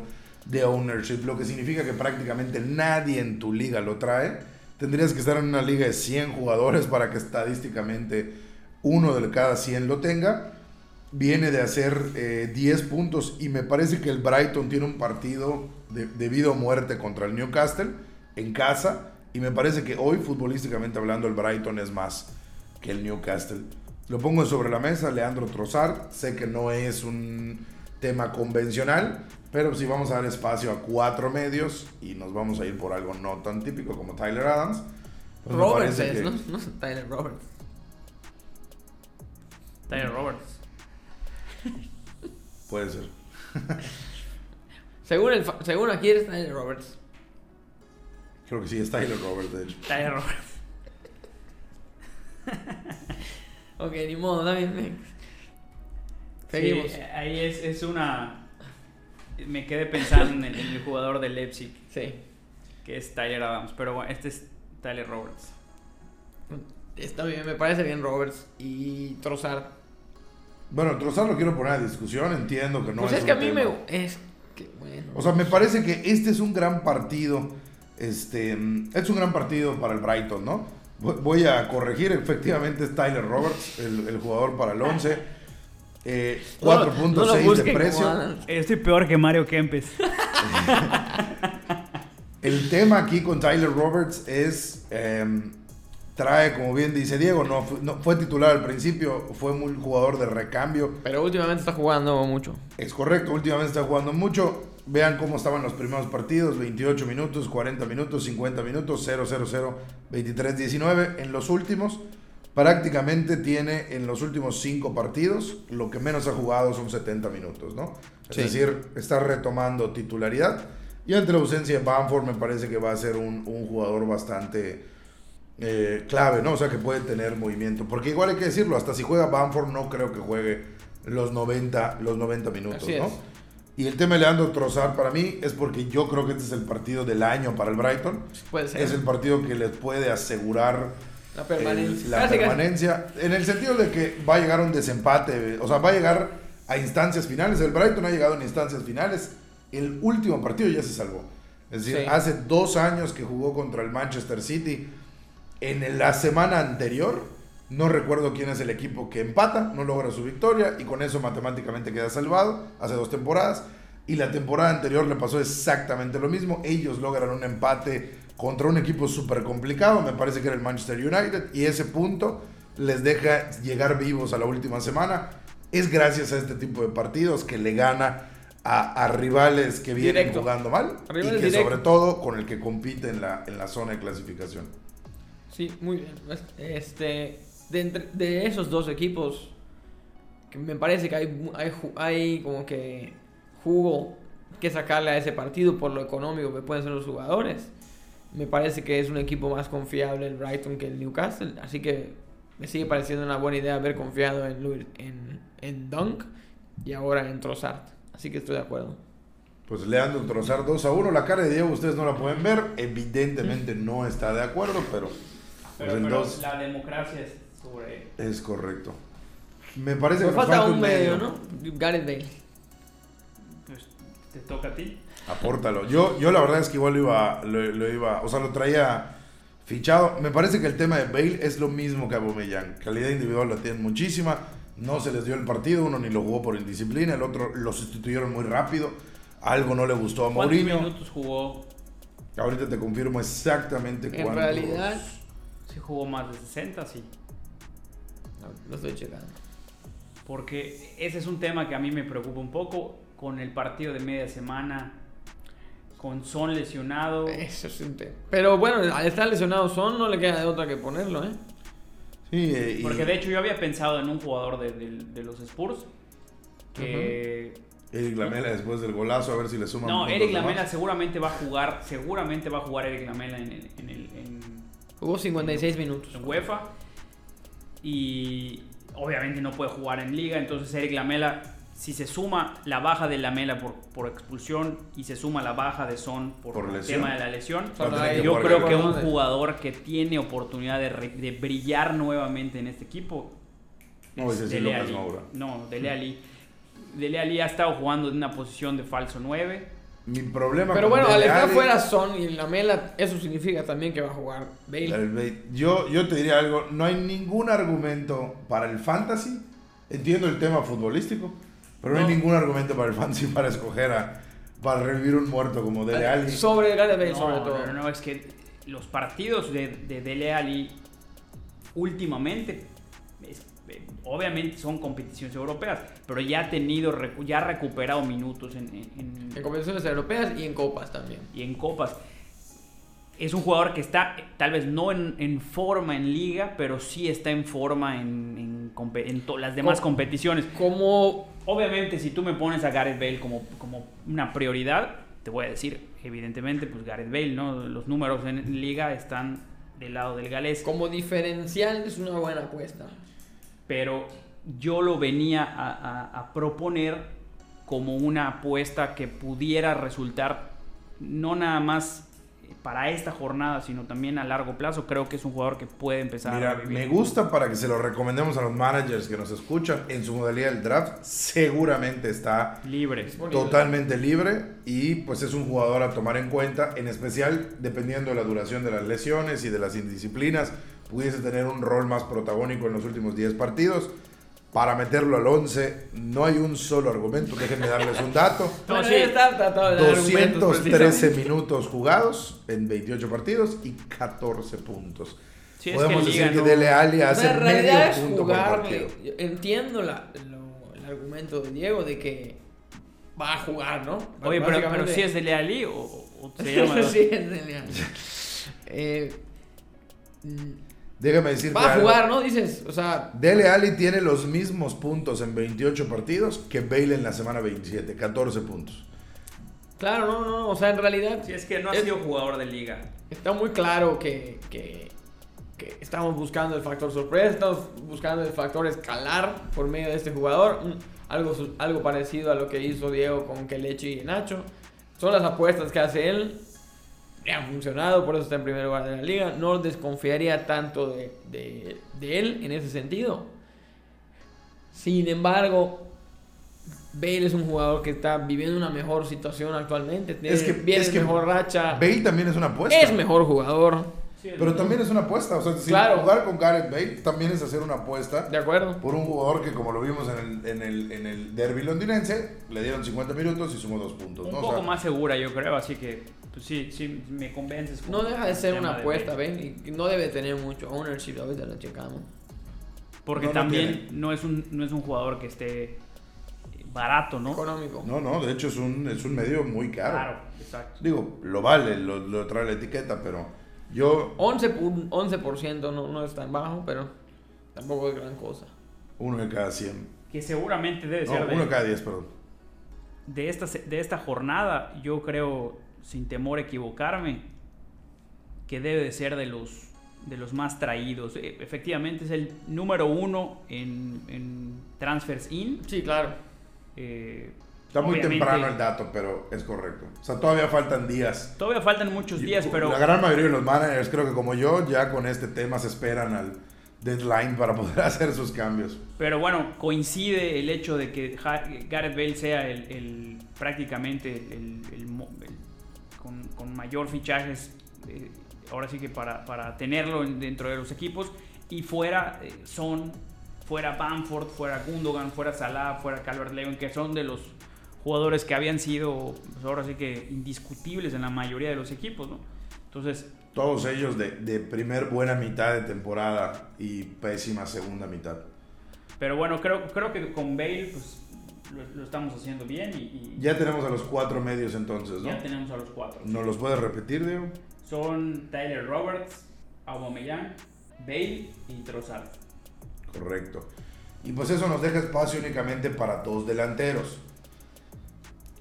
de ownership, lo que significa que prácticamente nadie en tu liga lo trae. Tendrías que estar en una liga de 100 jugadores para que estadísticamente uno de cada 100 lo tenga viene de hacer 10 eh, puntos y me parece que el Brighton tiene un partido de, de, vida o muerte contra el Newcastle en casa y me parece que hoy futbolísticamente hablando el Brighton es más que el Newcastle. Lo pongo sobre la mesa, Leandro Trossard, sé que no es un tema convencional, pero si vamos a dar espacio a cuatro medios y nos vamos a ir por algo no tan típico como Tyler Adams. Pues Roberts es, ¿no? No Tyler Roberts. Tyler Roberts. Puede ser. según, el, según aquí eres Tyler Roberts. Creo que sí, es Tyler Roberts, de hecho. Tyler Roberts. ok, ni modo, también. Seguimos. ahí es, es, una. Me quedé pensando en el, jugador del Leipzig. Sí. Que es Tyler Adams. Pero bueno, este es Tyler Roberts. Está bien, me parece bien Roberts. Y Trossard bueno, Trozar lo quiero poner a discusión, entiendo que no pues es. que a mí me. Es que, bueno. O sea, me parece que este es un gran partido. Este. Es un gran partido para el Brighton, ¿no? Voy a corregir, efectivamente es Tyler Roberts, el, jugador para el 11. 4.6 de precio. Estoy peor que Mario Kempes. el tema aquí con Tyler Roberts es. Em, trae, como bien dice Diego, no, fue titular al principio, fue muy jugador de recambio. Pero últimamente está jugando mucho. Es correcto, últimamente está jugando mucho. Vean cómo estaban los primeros partidos, 28 minutos, 40 minutos, 50 minutos, 0, 0, 0, 23, 19. En los últimos, prácticamente tiene en los últimos 5 partidos, lo que menos ha jugado son 70 minutos, ¿no? Es decir, está retomando titularidad. Y ante la ausencia de Bamford me parece que va a ser un, un jugador bastante eh, clave, ¿no? O sea, que puede tener movimiento. Porque igual hay que decirlo, hasta si juega Bamford no creo que juegue los 90, los 90 minutos, ¿no? Y el tema de Leandro Trossard para mí es porque yo creo que este es el partido del año para el Brighton. Puede ser. Es el partido que les puede asegurar La permanencia. el- la Casi, casi. permanencia. En el sentido de que va a llegar un desempate, o sea, va a llegar a instancias finales. El Brighton ha llegado en instancias finales. El último partido ya se salvó. Es decir, Sí. hace dos años que jugó contra el Manchester City. En la semana anterior, no recuerdo quién es el equipo que empata, no logra su victoria y con eso matemáticamente queda salvado. Hace dos temporadas. Y la temporada anterior le pasó exactamente lo mismo. Ellos logran un empate contra un equipo súper complicado. Me parece que era el Manchester United. Y ese punto les deja llegar vivos a la última semana. Es gracias a este tipo de partidos que le gana a, a rivales que vienen Directo. jugando mal. Rivales y que directo. sobre todo con el que compite en la, en la zona de clasificación. Sí, muy bien. Este, de, entre- de esos dos equipos, que me parece que hay, hay, hay como que jugo que sacarle a ese partido por lo económico que pueden ser los jugadores. Me parece que es un equipo más confiable el Brighton que el Newcastle. Así que me sigue pareciendo una buena idea haber confiado en, Louis- en, en Dunk y ahora en Trossard. Así que estoy de acuerdo. Pues Leandro Trozar 2 a 1. La cara de Diego ustedes no la pueden ver. Evidentemente no está de acuerdo, pero, Pero, el pero 2 la democracia es sobre... es correcto. Me parece que nos falta un medio, ¿no? Gareth Bale. Pues te toca a ti. Apórtalo. Yo, yo la verdad es que igual lo iba, lo, lo iba, o sea, lo traía fichado. Me parece que el tema de Bale es lo mismo que Aubameyang. Calidad individual la tienen muchísima. No se les dio el partido, uno ni lo jugó por indisciplina, el otro lo sustituyeron muy rápido. Algo no le gustó a ¿Cuántos Mourinho. minutos jugó? Ahorita te confirmo exactamente En cuántos. realidad, Si jugó más de 60, sí. no, lo estoy checando. Porque ese es un tema que a mí me preocupa un poco con el partido de media semana, con Son lesionado. Eso es un tema. Pero bueno, al estar lesionado Son, no le queda de otra que ponerlo, ¿eh? Sí, eh, y Porque de hecho yo había pensado en un jugador de, de- de los Spurs que... Eric Lamela después del golazo, a ver si le suman. No, Eric Lamela seguramente va a jugar, seguramente va a jugar Eric Lamela en, el- en, el- en- Jugó 56 minutos. en UEFA y obviamente no puede jugar en liga, entonces Eric Lamela, si se suma la baja de Lamela por, por expulsión y se suma la baja de Son por, Por el lesión. tema de la lesión, yo creo que un jugador que tiene oportunidad de, re- de brillar nuevamente en este equipo No, ese sí, Dele Alli. No, Dele Alli. Dele Alli ha estado jugando en una posición de falso 9. Mi problema Pero con bueno, al estar fuera Son y la Mela, eso significa también que va a jugar Bale. Yo, yo te diría algo, no hay ningún argumento para el fantasy. Entiendo el tema futbolístico, pero no, No. hay ningún argumento para el fantasy para escoger a para revivir un muerto como Dele Alli. Sobre Gareth Bale, No, sobre todo. no, no, es que los partidos de, de Dele Alli últimamente, es- eh, obviamente son competiciones europeas, pero ya ha tenido, ya ha recuperado minutos en, en- en- En competiciones europeas y en copas también. y en copas. Es un jugador que está, eh, tal vez no en, en forma en liga, pero sí está en forma en, las demás Co- competiciones. Como Obviamente, si tú me pones a Gareth Bale como, como una prioridad, te voy a decir, evidentemente, pues Gareth Bale, ¿no? Los números en liga están del lado del galés. Como diferencial es una buena apuesta. Pero yo lo venía a, a- a proponer como una apuesta que pudiera resultar no nada más para esta jornada, sino también a largo plazo. Creo que es un jugador que puede empezar a Mira, revivir. me gusta para que se lo recomendemos a los managers que nos escuchan en su modalidad del draft. Seguramente está libre. totalmente libre y pues es un jugador a tomar en cuenta, en especial dependiendo de la duración de las lesiones y de las indisciplinas, pudiese tener un rol más protagónico en los últimos 10 partidos. Para meterlo al 11 no hay un solo argumento, déjenme darles un dato. No, sí. está tratado de dar argumentos, 213 precisamente. minutos jugados en 28 partidos y 14 puntos. Sí, es Podemos que en decir que Dele Alli hace realidad medio es punto por jugarle. partido. Yo Entiendo la- lo- el argumento de Diego de que va a jugar, ¿no? Oye, pero, pero si es de Lealí o, o se llama... sí, es de Leal. Eh, Déjame decirte va a algo. jugar, ¿no? Dices, o sea, Dele Alli tiene los mismos puntos en 28 partidos que Bale en la semana 27, 14 puntos. claro, no, no, o sea, en realidad Si es que no ha Es- sido jugador de liga. está muy claro que, que que estamos buscando el factor sorpresa, estamos buscando el factor escalar por medio de este jugador. Mm, Algo, su- algo parecido a lo que hizo Diego con Kelechi y Nacho. Son las apuestas que hace él. Le han funcionado, por eso está en primer lugar de la liga. No desconfiaría tanto de, de- de él en ese sentido. Sin embargo, Bale es un jugador que está viviendo una mejor situación actualmente. Tiene, Es que- viene es que mejor racha. Bale también es una apuesta. es mejor jugador. Sí, Pero también es una apuesta. O sea, si Claro. jugar con Gareth Bale también es hacer una apuesta. ¿De acuerdo? Por un jugador que, como lo vimos en el, en el, en el derby londinense, le dieron 50 minutos y sumó dos puntos. un ¿no? O poco sea, más segura, yo creo, así que pues sí, sí, me convences. con No deja de ser una apuesta, Bale. ¿ven? Y no debe tener mucho ownership, ahorita lo checamos. Porque No, también no, es un, no es un jugador que esté barato, ¿no? Económico. No, no, de hecho es un, es un medio muy caro. Claro, exacto. Digo, lo vale, lo, lo trae la etiqueta, pero yo, 11%, pu- 11% no, no es tan bajo, pero tampoco es gran cosa. uno de cada 100. Que seguramente debe ser No, de, uno de cada 10, perdón. de, esta, de esta jornada, yo creo, sin temor a equivocarme, que debe de ser de los, de los más traídos. E- Efectivamente es el número uno en, en Transfers In. Sí, claro. Eh, Está muy obviamente, temprano el dato, pero es correcto. O sea, todavía faltan días. Todavía faltan muchos días, pero... La gran mayoría de los managers, creo que como yo, ya con este tema se esperan al deadline para poder hacer sus cambios. Pero bueno, coincide el hecho de que Gareth Bale sea el, el- prácticamente el, con, con mayor fichajes, eh, ahora sí que para, para tenerlo en- dentro de los equipos, y fuera eh, Son, fuera Bamford, fuera Gundogan, fuera Salah, fuera Calvert Lewin, que son de los jugadores que habían sido, pues ahora sí que indiscutibles en la mayoría de los equipos, ¿no? Entonces, Todos ellos de, de primer buena mitad de temporada y pésima segunda mitad. pero bueno, creo, creo que con Bale, pues lo, lo estamos haciendo bien y, y- Ya tenemos a los cuatro medios entonces, ¿no? Ya tenemos a los cuatro. ¿Nos los puedes repetir, Diego? Son Tyler Roberts, Aubameyang, Bale y Trossard. Correcto. Y pues eso nos deja espacio únicamente para dos delanteros.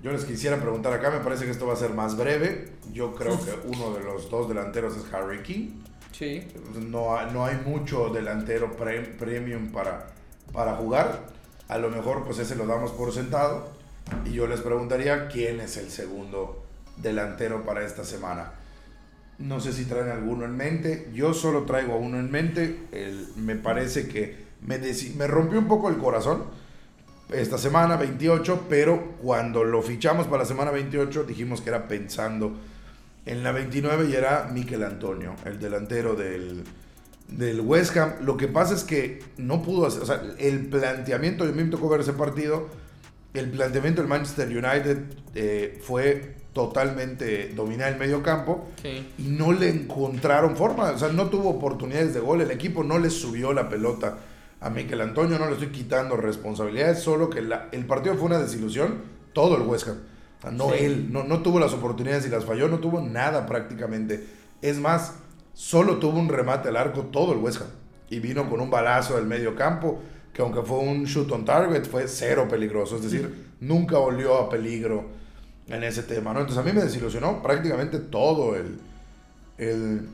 Yo les quisiera preguntar acá, me parece que esto va a ser más breve. Yo creo que uno de los dos delanteros es Harry King. Sí. No, hay- no hay mucho delantero pre- premium para, para jugar. A lo mejor pues ese lo damos por sentado. Y yo les preguntaría quién es el segundo delantero para esta semana. No sé si traen alguno en mente. Yo solo traigo uno en mente. El- me parece que me, me rompió un poco el corazón esta semana 28, pero cuando lo fichamos para la semana 28 dijimos que era pensando en la 29 y era Miquel Antonio, el delantero del, del West Ham. Lo que pasa es que no pudo hacer, o sea, el planteamiento, mí me tocó ver ese partido, el planteamiento del Manchester United eh, fue totalmente dominar el medio campo Sí. y no le encontraron forma, o sea, no tuvo oportunidades de gol, el equipo no le subió la pelota a Miquel Antonio, no le estoy quitando responsabilidades, solo que la- el partido fue una desilusión, todo el West Ham, o sea, no Sí. él, no, no tuvo las oportunidades y las falló, no tuvo nada prácticamente, es más, solo tuvo un remate al arco todo el West Ham y vino con un balazo del medio campo, que aunque fue un shoot on target, fue cero peligroso, es decir, nunca olió a peligro en ese tema, ¿no? Entonces a mí me desilusionó prácticamente todo el, el,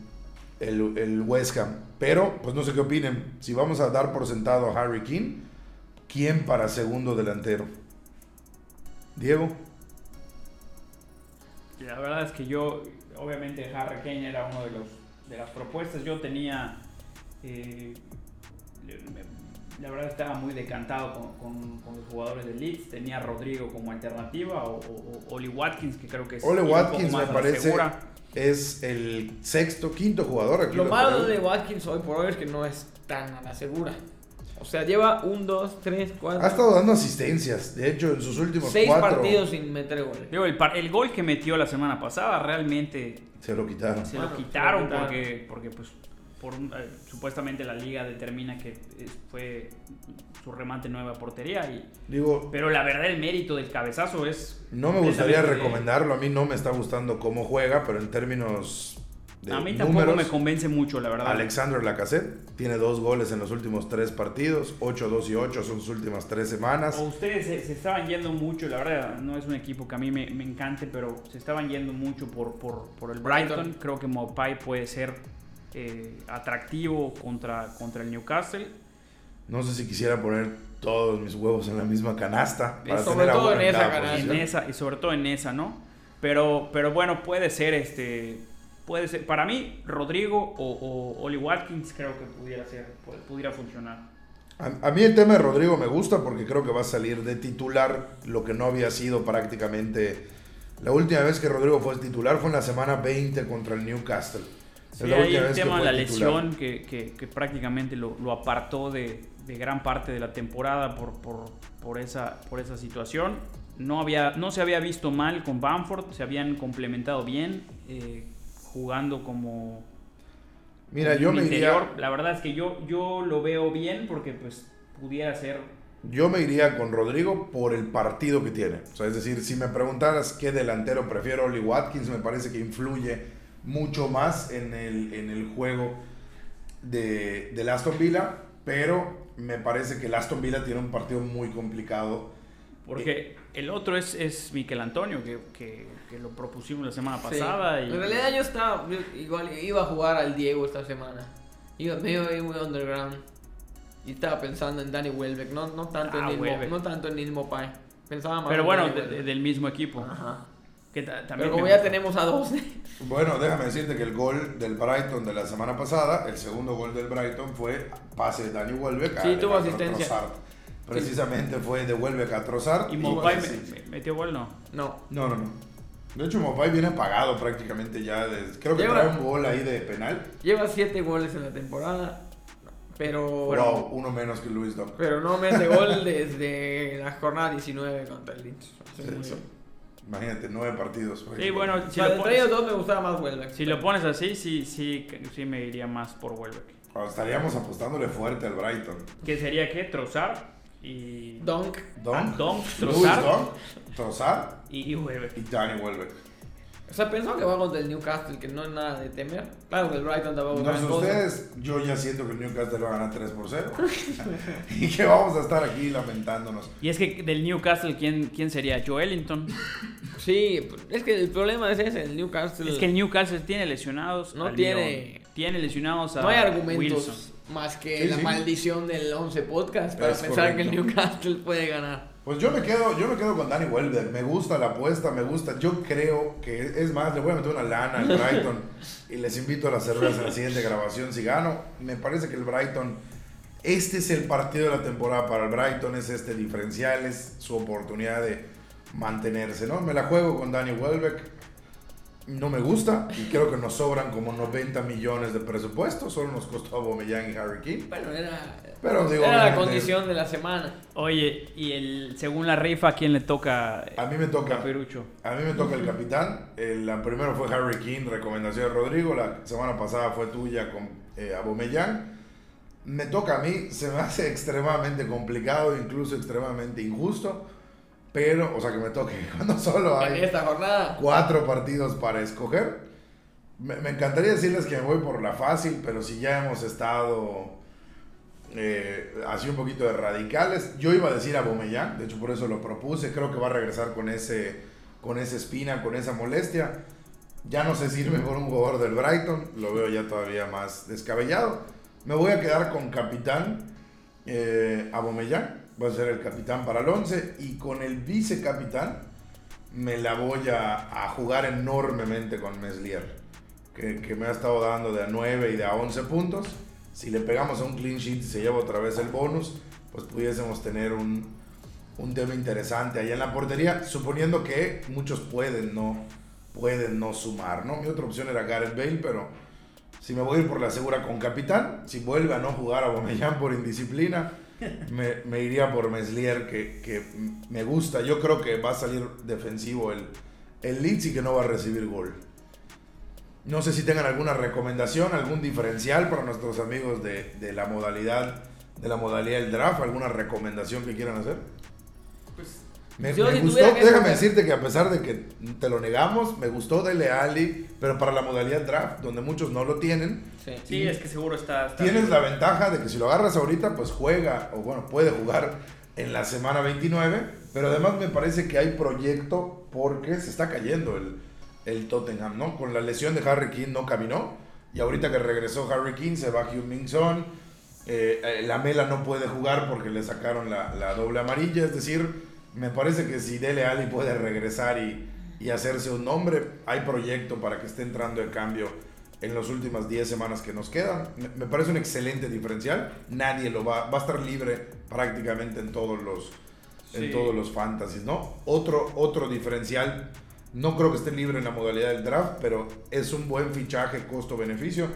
el, el West Ham. Pero, pues no sé qué opinen. Si vamos a dar por sentado a Harry King, ¿quién para segundo delantero? Diego. La verdad es que yo, obviamente Harry Kane era uno de los de las propuestas. Yo tenía, eh, la verdad estaba muy decantado con, con- con los jugadores de Leeds. Tenía a Rodrigo como alternativa o, o- o Oli Watkins, que creo que es Ole ir un poco Watkins más me parece segura. Es el sexto, quinto jugador aquí. Lo lo malo de Watkins hoy por hoy es que no es tan a la segura. O sea, lleva un, dos, tres, cuatro, Ha estado dando asistencias. De hecho, en sus últimos seis cuatro partidos sin meter goles. Digo, el, par- el gol que metió la semana pasada realmente se lo quitaron. se Bueno, lo se lo quitaron quitaron. porque, porque pues, por un- eh, supuestamente la liga determina que eh, fue su remate nueva portería. Y, Digo, pero la verdad, el mérito del cabezazo es. no me gustaría recomendarlo. A mí no me está gustando cómo juega, pero en términos de A mí tampoco números, me convence mucho, la verdad. Alexander Lacazette tiene dos goles en los últimos tres partidos, 8, 2 y 8 son sus últimas tres semanas. O ustedes se, se estaban yendo mucho, la verdad, no es un equipo que a mí me, me encante, pero se estaban yendo mucho por, por, por el Brighton. Brighton. Creo que Mopai puede ser eh, atractivo contra, contra el Newcastle. No sé si quisiera poner todos mis huevos en la misma canasta. Para sobre todo en esa canasta. En esa, y sobre todo en esa, ¿no? Pero, pero bueno, puede ser este. Puede ser. Para mí, Rodrigo o, o Oli Watkins creo que pudiera ser. Pudiera funcionar. A, mí el tema de Rodrigo me gusta porque creo que va a salir de titular lo que no había sido prácticamente. La última vez que Rodrigo fue titular fue en la semana 20 contra el Newcastle. Sí, hay el tema de la lesión que, que, prácticamente lo, lo apartó de, de, gran parte de la temporada por, por, por, esa, por esa situación. No, había, no se había visto mal con Bamford, se habían complementado bien, eh, jugando como, Mira, yo me iría... La verdad es que yo, yo lo veo bien porque pues pudiera ser... Yo me iría con Rodrigo por el partido que tiene. O sea, es decir, si me preguntaras qué delantero prefiero, Oli Watkins me parece que influye mucho más en el, en el juego de, de Aston Villa, pero me parece que el Aston Villa tiene un partido muy complicado. Porque el otro es, es Miquel Antonio, que, que, que, lo propusimos la semana pasada. Y... En realidad yo estaba, igual iba a jugar al Diego esta semana. Iba medio muy underground. Y estaba pensando en Danny Welbeck, no, no, tanto, en ah, no tanto en Nismo Pai. Pensaba más Pero bueno, del mismo equipo. Ajá. Que también Pero como ya tenemos a 12. Bueno, déjame decirte que el gol del Brighton de la semana pasada, el segundo gol del Brighton fue pase de Danny Welbeck. Sí, tuvo asistencia precisamente fue devuelve a Trossard. ¿Y Mopai metió gol no? No. No, no, De hecho, Mopai viene apagado prácticamente ya. creo que trae un gol ahí de penal. Lleva siete goles en la temporada. Pero. Wow, uno menos que Luis Dom. Pero no mete gol desde la jornada 19 contra el Leeds. Imagínate, nueve partidos. Sí, bueno, si lo pones, dos me gustaba más Welbeck. Si lo pones así, sí, sí, sí me iría más por Welbeck. estaríamos apostándole fuerte al Brighton. ¿Qué sería qué? ¿Trozar? y. Donk. Donk. Ah, Donk, Trossard. Y, y Welbeck. Y Danny Welbeck. O sea, pensó que va contra el Newcastle, que no es nada de temer. Claro que el Brighton tampoco No sé ustedes, yo ya siento que el Newcastle va a ganar 3 por 0. y que vamos a estar aquí lamentándonos. Y es que del Newcastle, ¿quién, quién sería? Joelinton. Sí, es que el problema es ese, el Newcastle. Es que el Newcastle tiene lesionados. No tiene. Tiene lesionados a. No hay argumentos más que la maldición del 11 podcast para pensar que el Newcastle puede ganar. Pues yo me quedo, yo me quedo con Danny Welbeck. Me gusta la apuesta, me gusta. Yo creo que es más, le voy a meter una lana al Brighton y les invito a las cervezas en la siguiente grabación si gano. Me parece que el Brighton, este es el partido de la temporada para el Brighton, es este diferencial, es su oportunidad de mantenerse, ¿no? Me la juego con Danny Welbeck no me gusta y creo que nos sobran como 90 millones de presupuesto. Solo nos costó Aubameyang y Harry King. Bueno, era, Pero, digo, era la condición de la semana. Oye, y el según la rifa, ¿a quién le toca? A mí me toca. Capirucho? A mí me toca el capitán. El, la primero fue Harry King, recomendación de Rodrigo. La semana pasada fue tuya con eh. Me toca a mí. Se me hace extremadamente complicado, incluso extremadamente injusto pero, o sea, que me toque cuando solo hay esta jornada. cuatro partidos para escoger. Me, encantaría decirles que me voy por la fácil, pero si ya hemos estado eh, así un poquito de radicales, yo iba a decir a Bomellán, de hecho por eso lo propuse, creo que va a regresar con, ese, con esa espina, con esa molestia. Ya no sé si irme por un jugador del Brighton, lo veo ya todavía más descabellado. Me voy a quedar con capitán eh, Abomellán va a ser el capitán para el 11 y con el vicecapitán me la voy a, a jugar enormemente con Meslier, que, que, me ha estado dando de a 9 y de a 11 puntos. Si le pegamos a un clean sheet y se lleva otra vez el bonus, pues pudiésemos tener un, un tema interesante ahí en la portería, suponiendo que muchos pueden no, pueden no sumar, ¿no? Mi otra opción era Gareth Bale, pero si me voy a ir por la segura con capitán, si vuelve a no jugar a Bomellán por indisciplina, me, me, iría por Meslier, que, que, me gusta. Yo creo que va a salir defensivo el, el Leeds y que no va a recibir gol. No sé si tengan alguna recomendación, algún diferencial para nuestros amigos de, de la modalidad de la modalidad del draft, alguna recomendación que quieran hacer. Me, gustó, déjame decirte que a pesar de que te lo negamos, me gustó Dele Ali, pero para la modalidad draft, donde muchos no lo tienen. Sí, es que seguro está. tienes la ventaja de que si lo agarras ahorita, pues juega, o bueno, puede jugar en la semana 29, pero además me parece que hay proyecto porque se está cayendo el, el Tottenham, ¿no? Con la lesión de Harry King no caminó Y ahorita que regresó Harry King, se va Hyun Min Son. Eh, eh, la Mela no puede jugar porque le sacaron la, la, doble amarilla. Es decir, me parece que si Dele Alli puede regresar y, y, hacerse un nombre, hay proyecto para que esté entrando de cambio en las últimas 10 semanas que nos quedan. Me, me, parece un excelente diferencial. Nadie lo va, va a estar libre prácticamente en todos los, sí. en todos los fantasies, ¿no? Otro, otro diferencial. No creo que esté libre en la modalidad del draft, pero es un buen fichaje costo-beneficio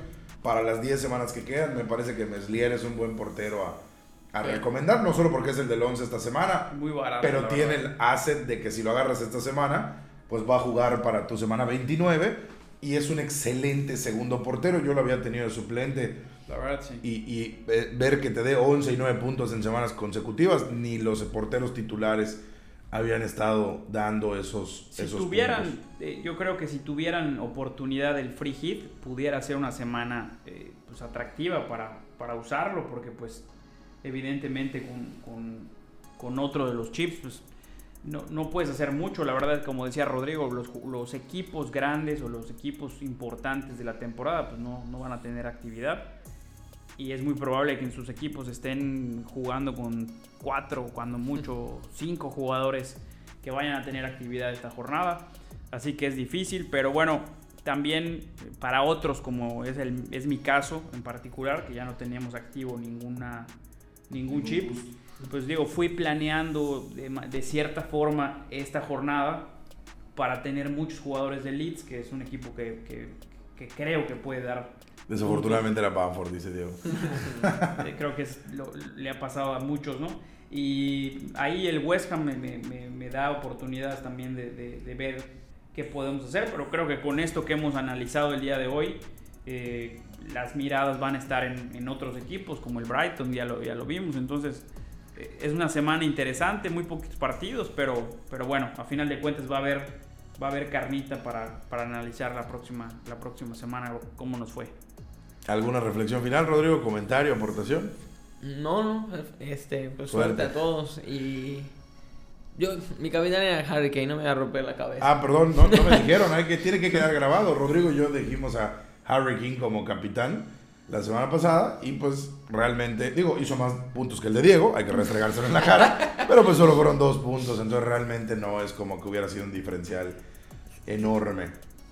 para las 10 semanas que quedan. Me parece que Meslier es un buen portero a, a recomendar, no solo porque es el del 11 esta semana, Muy barato, pero tiene verdad. el asset de que si lo agarras esta semana, pues va a jugar para tu semana 29 y es un excelente segundo portero. Yo lo había tenido de suplente La verdad, sí. y, y, eh, ver que te dé 11 y 9 puntos en semanas consecutivas, ni los porteros titulares habían estado dando esos, Si esos tuvieran, puntos. eh, yo creo que si tuvieran oportunidad del free hit, pudiera ser una semana eh, pues atractiva para, para usarlo, porque pues evidentemente con, con, con otro de los chips, pues no, no puedes hacer mucho. La verdad, como decía Rodrigo, los, los equipos grandes o los equipos importantes de la temporada, pues no, no van a tener actividad. Y es muy probable que en sus equipos estén jugando con cuatro, cuando mucho, cinco jugadores que vayan a tener actividad esta jornada. Así que es difícil, pero bueno, también para otros, como es, el, es mi caso en particular, que ya no teníamos activo ninguna, ningún chip, pues digo, fui planeando de, de cierta forma esta jornada para tener muchos jugadores de Leeds, que es un equipo que, que- que creo que puede dar Desafortunadamente era Bamford, dice Diego. eh, creo que es lo- le ha pasado a muchos, ¿no? Y ahí el West Ham me, me- me- me da oportunidades también de, de- de ver qué podemos hacer, pero creo que con esto que hemos analizado el día de hoy, eh, las miradas van a estar en, en otros equipos como el Brighton, ya lo, ya lo vimos, entonces eh, es una semana interesante, muy poquitos partidos, pero, pero bueno, a final de cuentas va a haber, va a haber carnita para, para analizar la próxima, la próxima semana cómo nos fue. ¿Alguna reflexión final, Rodrigo? ¿Comentario, aportación? No, no, este, pues Suerte. suerte, a todos. Y yo, mi capitán era Harry Kane, no me voy a romper la cabeza. Ah, perdón, no, no me dijeron, hay que, tiene que quedar grabado. Rodrigo y yo dijimos a Harry King como capitán la semana pasada y pues realmente, digo, hizo más puntos que el de Diego, hay que restregárselo en la cara, pero pues solo fueron dos puntos, entonces realmente no es como que hubiera sido un diferencial enorme.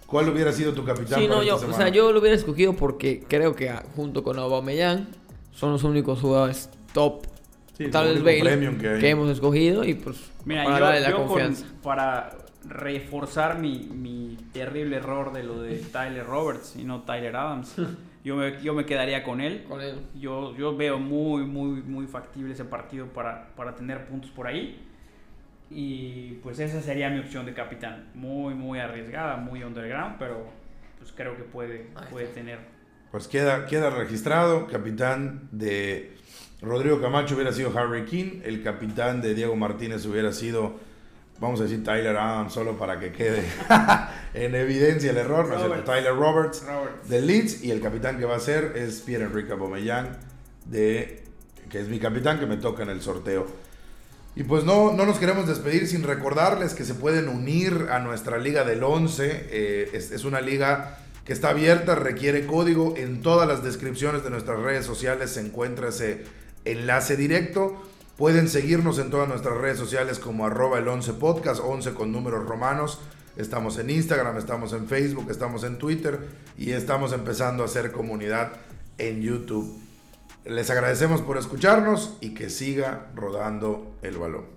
¿Cuál hubiera sido tu capitán Sí, para no, esta yo, o semana? sea, yo lo hubiera escogido porque creo que ah, junto con Aubameyang son los únicos jugadores top, Sí, tal vez Bale, premium que que, hemos escogido y pues Mira, para yo, darle la con- confianza. para reforzar mi, mi terrible error de lo de Tyler Roberts y no Tyler Adams, yo me, yo me quedaría con él. Con él. Yo, yo veo muy, muy, muy factible ese partido para, para tener puntos por ahí. Y pues esa sería mi opción de capitán. Muy, muy arriesgada, muy underground, pero pues creo que puede, puede tener. Pues queda, queda registrado, capitán de Rodrigo Camacho hubiera sido Harry King, el capitán de Diego Martínez hubiera sido, vamos a decir Tyler Adams, solo para que quede en evidencia el error, ¿no es. Tyler Roberts Roberts. de Leeds y el capitán que va a ser es Pierre-Enrique Aubameyang, de, que es mi capitán que me toca en el sorteo. Y pues no, no nos queremos despedir sin recordarles que se pueden unir a nuestra Liga del 11. Eh, es, es una liga que está abierta, requiere código. En todas las descripciones de nuestras redes sociales se encuentra ese enlace directo. Pueden seguirnos en todas nuestras redes sociales como arroba el 11 podcast, 11 con números romanos. Estamos en Instagram, estamos en Facebook, estamos en Twitter y estamos empezando a hacer comunidad en YouTube. Les agradecemos por escucharnos y que siga rodando el balón.